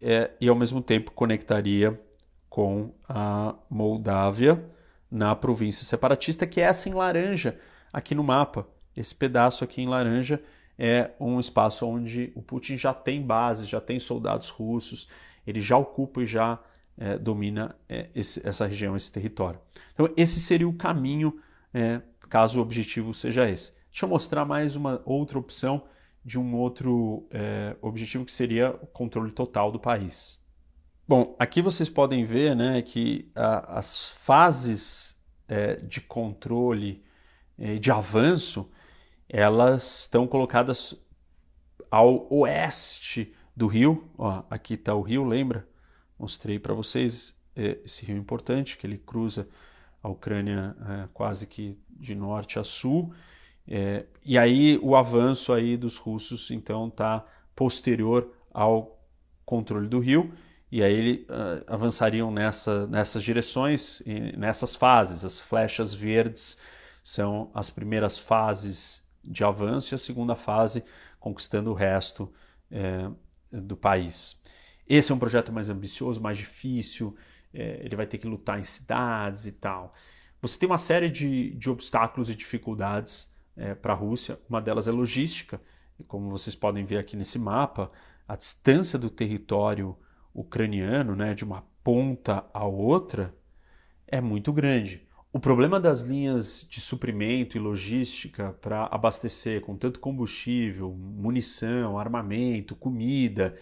B: é, e, ao mesmo tempo, conectaria com a Moldávia na província separatista, que é essa em laranja aqui no mapa. Esse pedaço aqui em laranja é um espaço onde o Putin já tem bases, já tem soldados russos, ele já ocupa e já é, domina é, esse, essa região, esse território. Então, esse seria o caminho, é, caso o objetivo seja esse. Deixa eu mostrar mais uma outra opção de um outro é, objetivo que seria o controle total do país. Bom, aqui vocês podem ver né, que a, as fases é, de controle, é, de avanço, elas estão colocadas ao oeste do rio. Ó, aqui está o rio, lembra? Mostrei para vocês é, esse rio importante que ele cruza a Ucrânia é, quase que de norte a sul. É, e aí o avanço aí dos russos então está posterior ao controle do rio e aí eles uh, avançariam nessa, nessas direções, nessas fases. As flechas verdes são as primeiras fases de avanço e a segunda fase conquistando o resto é, do país. Esse é um projeto mais ambicioso, mais difícil, é, ele vai ter que lutar em cidades e tal. Você tem uma série de, de obstáculos e dificuldades é, para a Rússia, uma delas é logística, como vocês podem ver aqui nesse mapa, a distância do território ucraniano, né, de uma ponta a outra, é muito grande. O problema das linhas de suprimento e logística para abastecer com tanto combustível, munição, armamento, comida,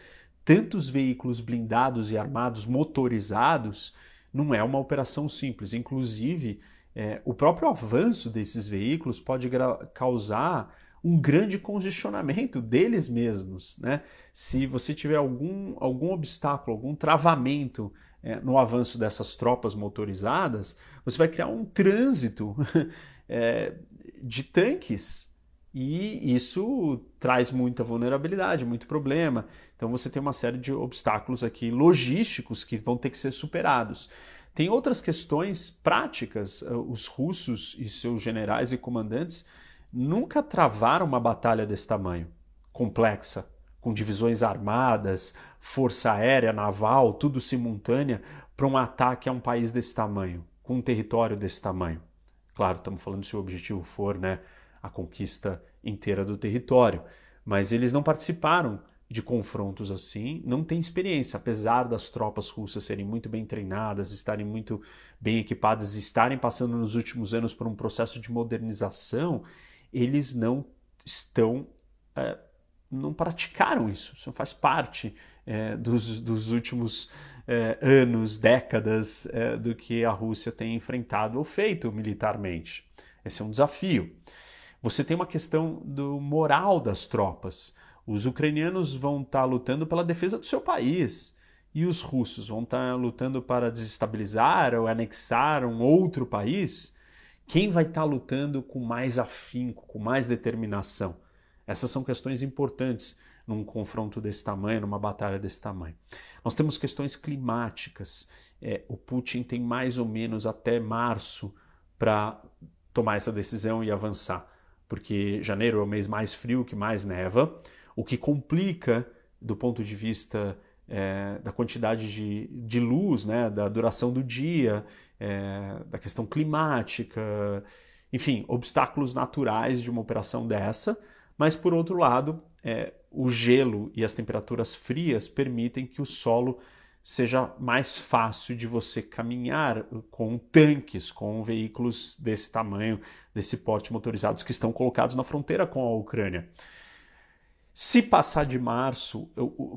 B: tantos veículos blindados e armados motorizados, não é uma operação simples. Inclusive, é, o próprio avanço desses veículos pode causar um grande congestionamento deles mesmos. Né? Se você tiver algum, algum obstáculo, algum travamento é, no avanço dessas tropas motorizadas, você vai criar um trânsito é, de tanques e isso traz muita vulnerabilidade, muito problema. Então você tem uma série de obstáculos aqui logísticos que vão ter que ser superados. Tem outras questões práticas. Os russos e seus generais e comandantes nunca travaram uma batalha desse tamanho, complexa, com divisões armadas, força aérea, naval, tudo simultânea, para um ataque a um país desse tamanho, com um território desse tamanho. Claro, estamos falando se o objetivo for né, a conquista inteira do território, mas eles não participaram de confrontos assim, não têm experiência, apesar das tropas russas serem muito bem treinadas, estarem muito bem equipadas, estarem passando nos últimos anos por um processo de modernização, eles não estão é, não praticaram isso. Isso faz parte é, dos, dos, últimos é, anos, décadas é, do que a Rússia tem enfrentado ou feito militarmente. Esse é um desafio. Você tem uma questão do moral das tropas. Os ucranianos vão estar lutando pela defesa do seu país e os russos vão estar lutando para desestabilizar ou anexar um outro país. Quem vai estar lutando com mais afinco, com mais determinação? Essas são questões importantes num confronto desse tamanho, numa batalha desse tamanho. Nós temos questões climáticas. É, o Putin tem mais ou menos até março para tomar essa decisão e avançar, porque janeiro é o mês mais frio, que mais neva, o que complica do ponto de vista é, da quantidade de, de luz, né, da duração do dia, é, da questão climática, enfim, obstáculos naturais de uma operação dessa mas, por outro lado, é, o gelo e as temperaturas frias permitem que o solo seja mais fácil de você caminhar com tanques, com veículos desse tamanho, desse porte motorizados que estão colocados na fronteira com a Ucrânia. Se passar de março,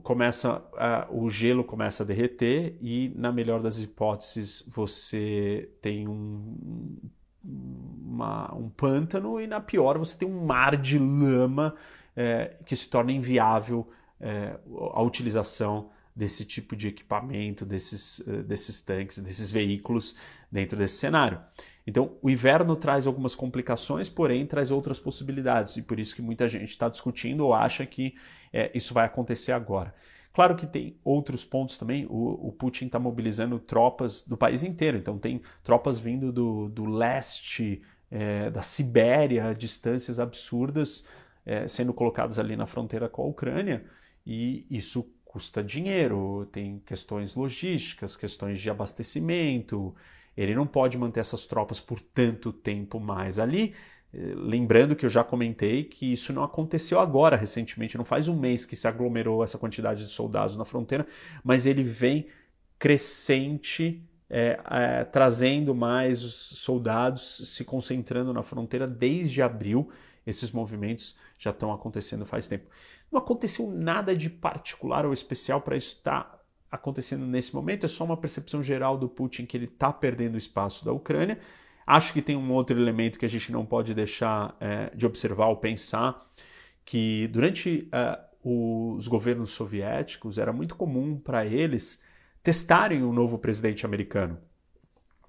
B: começa o gelo começa a derreter e, na melhor das hipóteses, você tem um uma, um pântano e na pior você tem um mar de lama é, que se torna inviável é, a utilização desse tipo de equipamento, desses, uh, desses tanques, desses veículos dentro desse cenário. Então, o inverno traz algumas complicações, porém traz outras possibilidades, e por isso que muita gente está discutindo ou acha que é, isso vai acontecer agora. Claro que tem outros pontos também. O, o Putin está mobilizando tropas do país inteiro. Então tem tropas vindo do, do leste, é, da Sibéria, distâncias absurdas, é, sendo colocadas ali na fronteira com a Ucrânia. E isso custa dinheiro, tem questões logísticas, questões de abastecimento. Ele não pode manter essas tropas por tanto tempo mais ali. Lembrando que eu já comentei que isso não aconteceu agora, recentemente, não faz um mês que se aglomerou essa quantidade de soldados na fronteira, mas ele vem crescente, é, é, trazendo mais soldados, se concentrando na fronteira desde abril. Esses movimentos já estão acontecendo faz tempo. Não aconteceu nada de particular ou especial para isso estar tá acontecendo nesse momento, é só uma percepção geral do Putin que ele está perdendo espaço da Ucrânia Acho que tem um outro elemento que a gente não pode deixar é, de observar ou pensar, que durante é, os governos soviéticos era muito comum para eles testarem o um novo presidente americano.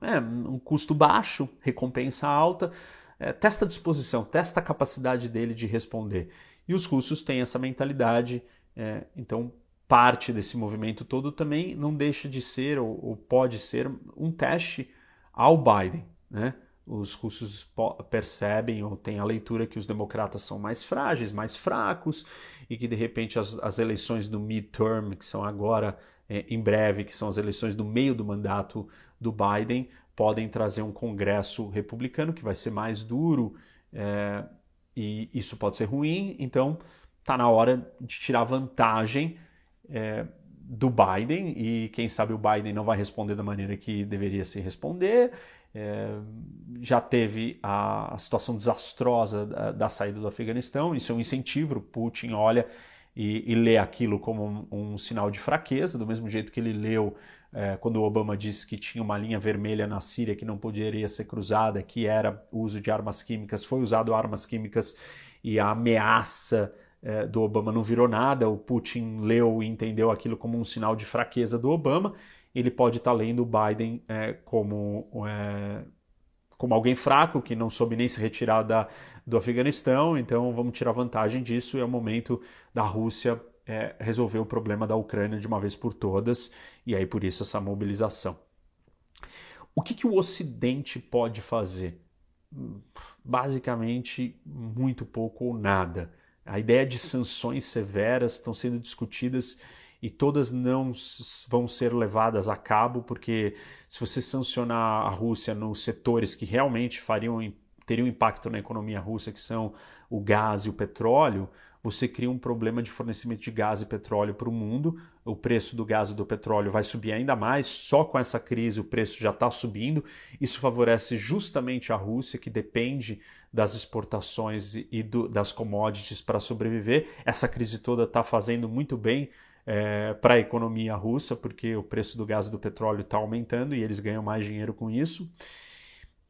B: É, um custo baixo, recompensa alta, é, testa a disposição, testa a capacidade dele de responder. E os russos têm essa mentalidade, é, então parte desse movimento todo também não deixa de ser ou, ou pode ser um teste ao Biden, né? Os russos percebem ou têm a leitura que os democratas são mais frágeis, mais fracos e que de repente as, as eleições do midterm, que são agora é, em breve, que são as eleições do meio do mandato do Biden, podem trazer um Congresso republicano que vai ser mais duro é, e isso pode ser ruim. Então está na hora de tirar vantagem é, do Biden e quem sabe o Biden não vai responder da maneira que deveria se responder. É, já teve a, a situação desastrosa da, da, saída do Afeganistão, isso é um incentivo, o Putin olha e, e lê aquilo como um, um, sinal de fraqueza, do mesmo jeito que ele leu é, quando o Obama disse que tinha uma linha vermelha na Síria que não poderia ser cruzada, que era o uso de armas químicas, foi usado armas químicas e a ameaça é, do Obama não virou nada, o Putin leu e entendeu aquilo como um sinal de fraqueza do Obama, ele pode estar lendo o Biden é, como, é, como alguém fraco, que não soube nem se retirar da, do Afeganistão, então vamos tirar vantagem disso, é o momento da Rússia é, resolver o problema da Ucrânia de uma vez por todas, e aí por isso essa mobilização. O que, que o Ocidente pode fazer? Basicamente, muito pouco ou nada. A ideia de sanções severas estão sendo discutidas e todas não vão ser levadas a cabo, porque se você sancionar a Rússia nos setores que realmente fariam teriam impacto na economia russa, que são o gás e o petróleo, você cria um problema de fornecimento de gás e petróleo para o mundo. O preço do gás e do petróleo vai subir ainda mais, só com essa crise o preço já está subindo. Isso favorece justamente a Rússia, que depende das exportações e do, das commodities para sobreviver. Essa crise toda está fazendo muito bem é, para a economia russa, porque o preço do gás e do petróleo está aumentando e eles ganham mais dinheiro com isso.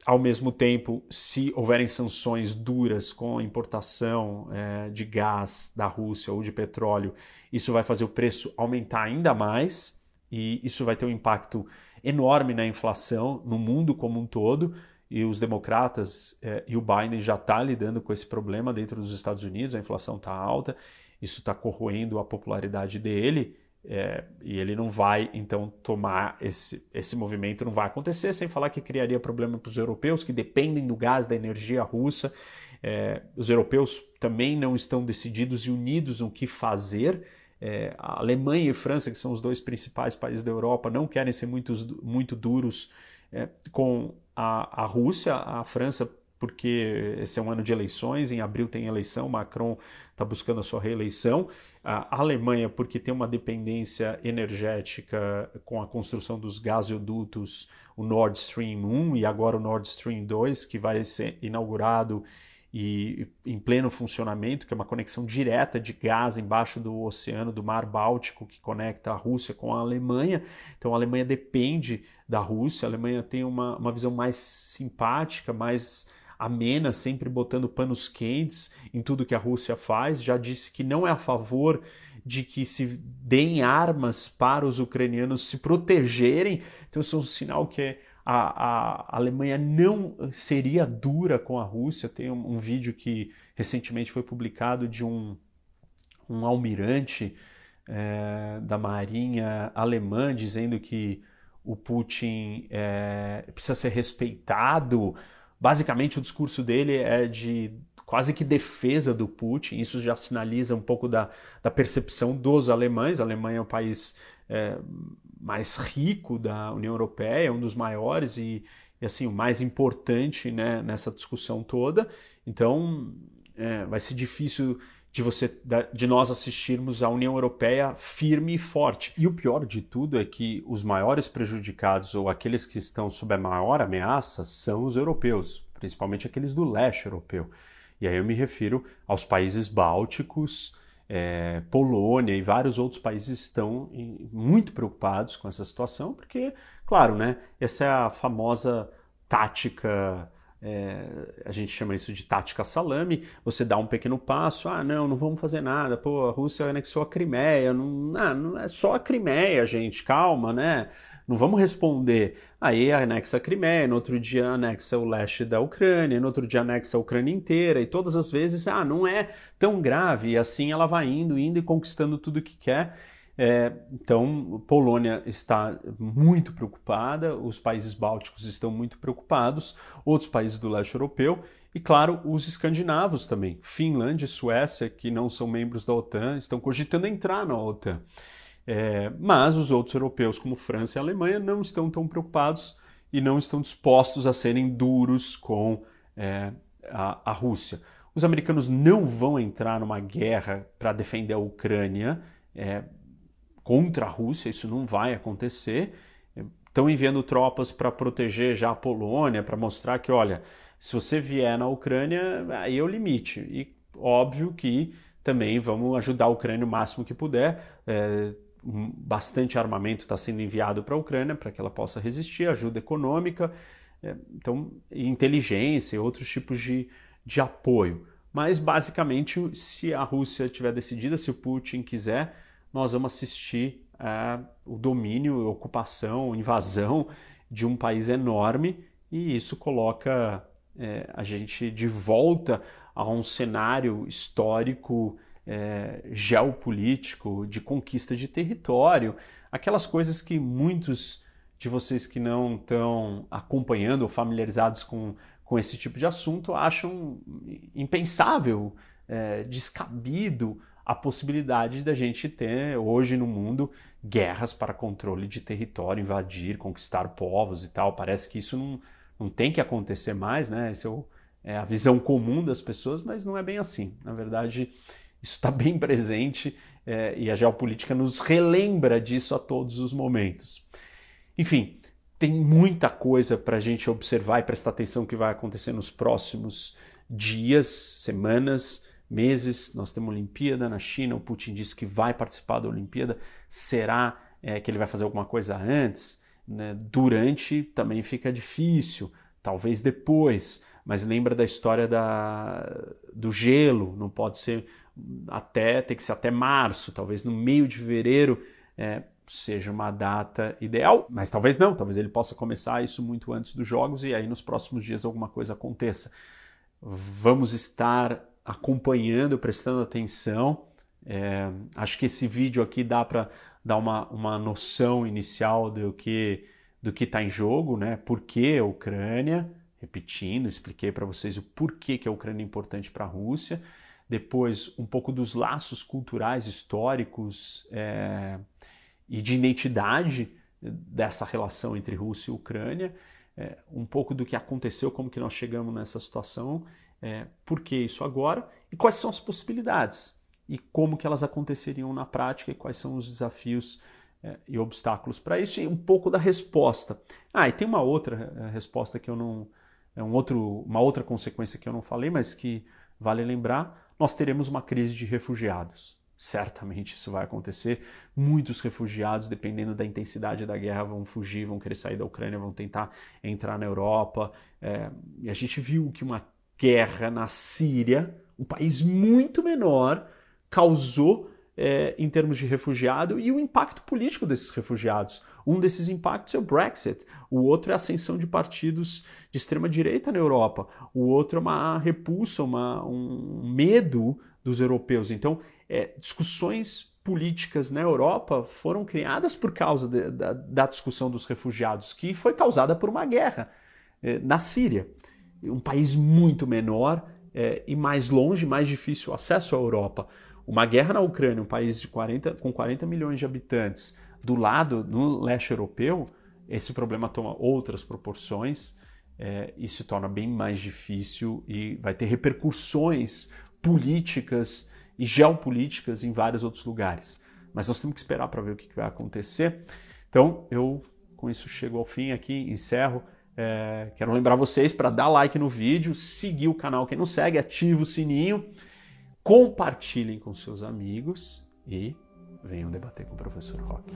B: Ao mesmo tempo, se houverem sanções duras com a importação é, de gás da Rússia ou de petróleo, isso vai fazer o preço aumentar ainda mais e isso vai ter um impacto enorme na inflação no mundo como um todo. E os democratas é, e o Biden já está lidando com esse problema dentro dos Estados Unidos, a inflação está alta isso está corroendo a popularidade dele é, e ele não vai então tomar esse, esse movimento, não vai acontecer, sem falar que criaria problema para os europeus que dependem do gás, da energia russa. É, os europeus também não estão decididos e unidos no que fazer. É, a Alemanha e França, que são os dois principais países da Europa, não querem ser muito, muito duros é, com a, a Rússia. A França porque esse é um ano de eleições, em abril tem eleição, Macron está buscando a sua reeleição. A Alemanha, porque tem uma dependência energética com a construção dos gasodutos, o Nord Stream 1 e agora o Nord Stream 2, que vai ser inaugurado e em pleno funcionamento, que é uma conexão direta de gás embaixo do oceano do Mar Báltico que conecta a Rússia com a Alemanha. Então a Alemanha depende da Rússia, a Alemanha tem uma, uma visão mais simpática, mais amena, sempre botando panos quentes em tudo que a Rússia faz, já disse que não é a favor de que se deem armas para os ucranianos se protegerem. Então, isso é um sinal que a, a Alemanha não seria dura com a Rússia. Tem um, um vídeo que recentemente foi publicado de um, um almirante é, da marinha alemã dizendo que o Putin é, precisa ser respeitado Basicamente, o discurso dele é de quase que defesa do Putin. Isso já sinaliza um pouco da, da percepção dos alemães. A Alemanha é o país é, mais rico da União Europeia, um dos maiores e, e assim o mais importante né, nessa discussão toda. Então, é, vai ser difícil de você de nós assistirmos a União Europeia firme e forte. E o pior de tudo é que os maiores prejudicados ou aqueles que estão sob a maior ameaça são os europeus, principalmente aqueles do leste europeu. E aí eu me refiro aos países bálticos, é, Polônia e vários outros países estão muito preocupados com essa situação, porque, claro, né, essa é a famosa tática é, a gente chama isso de tática salame. Você dá um pequeno passo, ah, não, não vamos fazer nada. Pô, a Rússia anexou a Crimeia, não, ah, não é só a Crimeia, gente, calma, né? Não vamos responder. Aí anexa a Crimeia, no outro dia anexa o leste da Ucrânia, no outro dia anexa a Ucrânia inteira, e todas as vezes, ah, não é tão grave. E assim ela vai indo, indo e conquistando tudo que quer. É, então, Polônia está muito preocupada, os países bálticos estão muito preocupados, outros países do leste europeu e, claro, os escandinavos também. Finlândia e Suécia, que não são membros da OTAN, estão cogitando entrar na OTAN. É, mas os outros europeus, como França e Alemanha, não estão tão preocupados e não estão dispostos a serem duros com é, a, a Rússia. Os americanos não vão entrar numa guerra para defender a Ucrânia é, contra a Rússia, isso não vai acontecer. Estão enviando tropas para proteger já a Polônia, para mostrar que, olha, se você vier na Ucrânia, aí é o limite. E óbvio que também vamos ajudar a Ucrânia o máximo que puder. É, bastante armamento está sendo enviado para a Ucrânia para que ela possa resistir, ajuda econômica, é, então inteligência e outros tipos de, de apoio. Mas basicamente, se a Rússia tiver decidida, se o Putin quiser, nós vamos assistir é, o domínio, ocupação, invasão de um país enorme e isso coloca é, a gente de volta a um cenário histórico é, geopolítico, de conquista de território, aquelas coisas que muitos de vocês que não estão acompanhando ou familiarizados com, com esse tipo de assunto acham impensável, é, descabido a possibilidade da gente ter hoje no mundo guerras para controle de território, invadir, conquistar povos e tal. Parece que isso não, não tem que acontecer mais, né? Essa é, é a visão comum das pessoas, mas não é bem assim. Na verdade, isso está bem presente é, e a geopolítica nos relembra disso a todos os momentos. Enfim, tem muita coisa para a gente observar e prestar atenção que vai acontecer nos próximos dias, semanas, meses. Nós temos Olimpíada na China, o Putin disse que vai participar da Olimpíada. Será é, que ele vai fazer alguma coisa antes? Né? Durante também fica difícil, talvez depois. Mas lembra da história da, do gelo, não pode ser até tem que ser até março, talvez no meio de fevereiro é, seja uma data ideal, mas talvez não, talvez ele possa começar isso muito antes dos jogos e aí nos próximos dias alguma coisa aconteça. Vamos estar acompanhando, prestando atenção. É, acho que esse vídeo aqui dá para dar uma, uma noção inicial do que do que está em jogo, né? Por que a Ucrânia? Repetindo, expliquei para vocês o porquê que a Ucrânia é importante para a Rússia depois um pouco dos laços culturais, históricos é, e de identidade dessa relação entre Rússia e Ucrânia, é, um pouco do que aconteceu, como que nós chegamos nessa situação, é, por que isso agora e quais são as possibilidades e como que elas aconteceriam na prática e quais são os desafios é, e obstáculos para isso e um pouco da resposta. Ah, e tem uma outra é, resposta que eu não é um outro, uma outra consequência que eu não falei, mas que vale lembrar nós teremos uma crise de refugiados. Certamente isso vai acontecer. Muitos refugiados, dependendo da intensidade da guerra, vão fugir, vão querer sair da Ucrânia, vão tentar entrar na Europa. É, e a gente viu que uma guerra na Síria, um país muito menor, causou é, em termos de refugiado e o impacto político desses refugiados. Um desses impactos é o Brexit, o outro é a ascensão de partidos de extrema direita na Europa, o outro é uma repulsa, uma, um medo dos europeus. Então, é, discussões políticas na Europa foram criadas por causa de, da, da, discussão dos refugiados, que foi causada por uma guerra é, na Síria. Um país muito menor é, e mais longe, mais difícil acesso à Europa. Uma guerra na Ucrânia, um país de 40, com 40 milhões de habitantes, do lado, no leste europeu, esse problema toma outras proporções é, e se torna bem mais difícil e vai ter repercussões políticas e geopolíticas em vários outros lugares. Mas nós temos que esperar para ver o que vai acontecer. Então, eu com isso chego ao fim aqui, encerro. É, quero lembrar vocês para dar like no vídeo, seguir o canal quem não segue, ativa o sininho, compartilhem com seus amigos e venham debater com o professor Rock.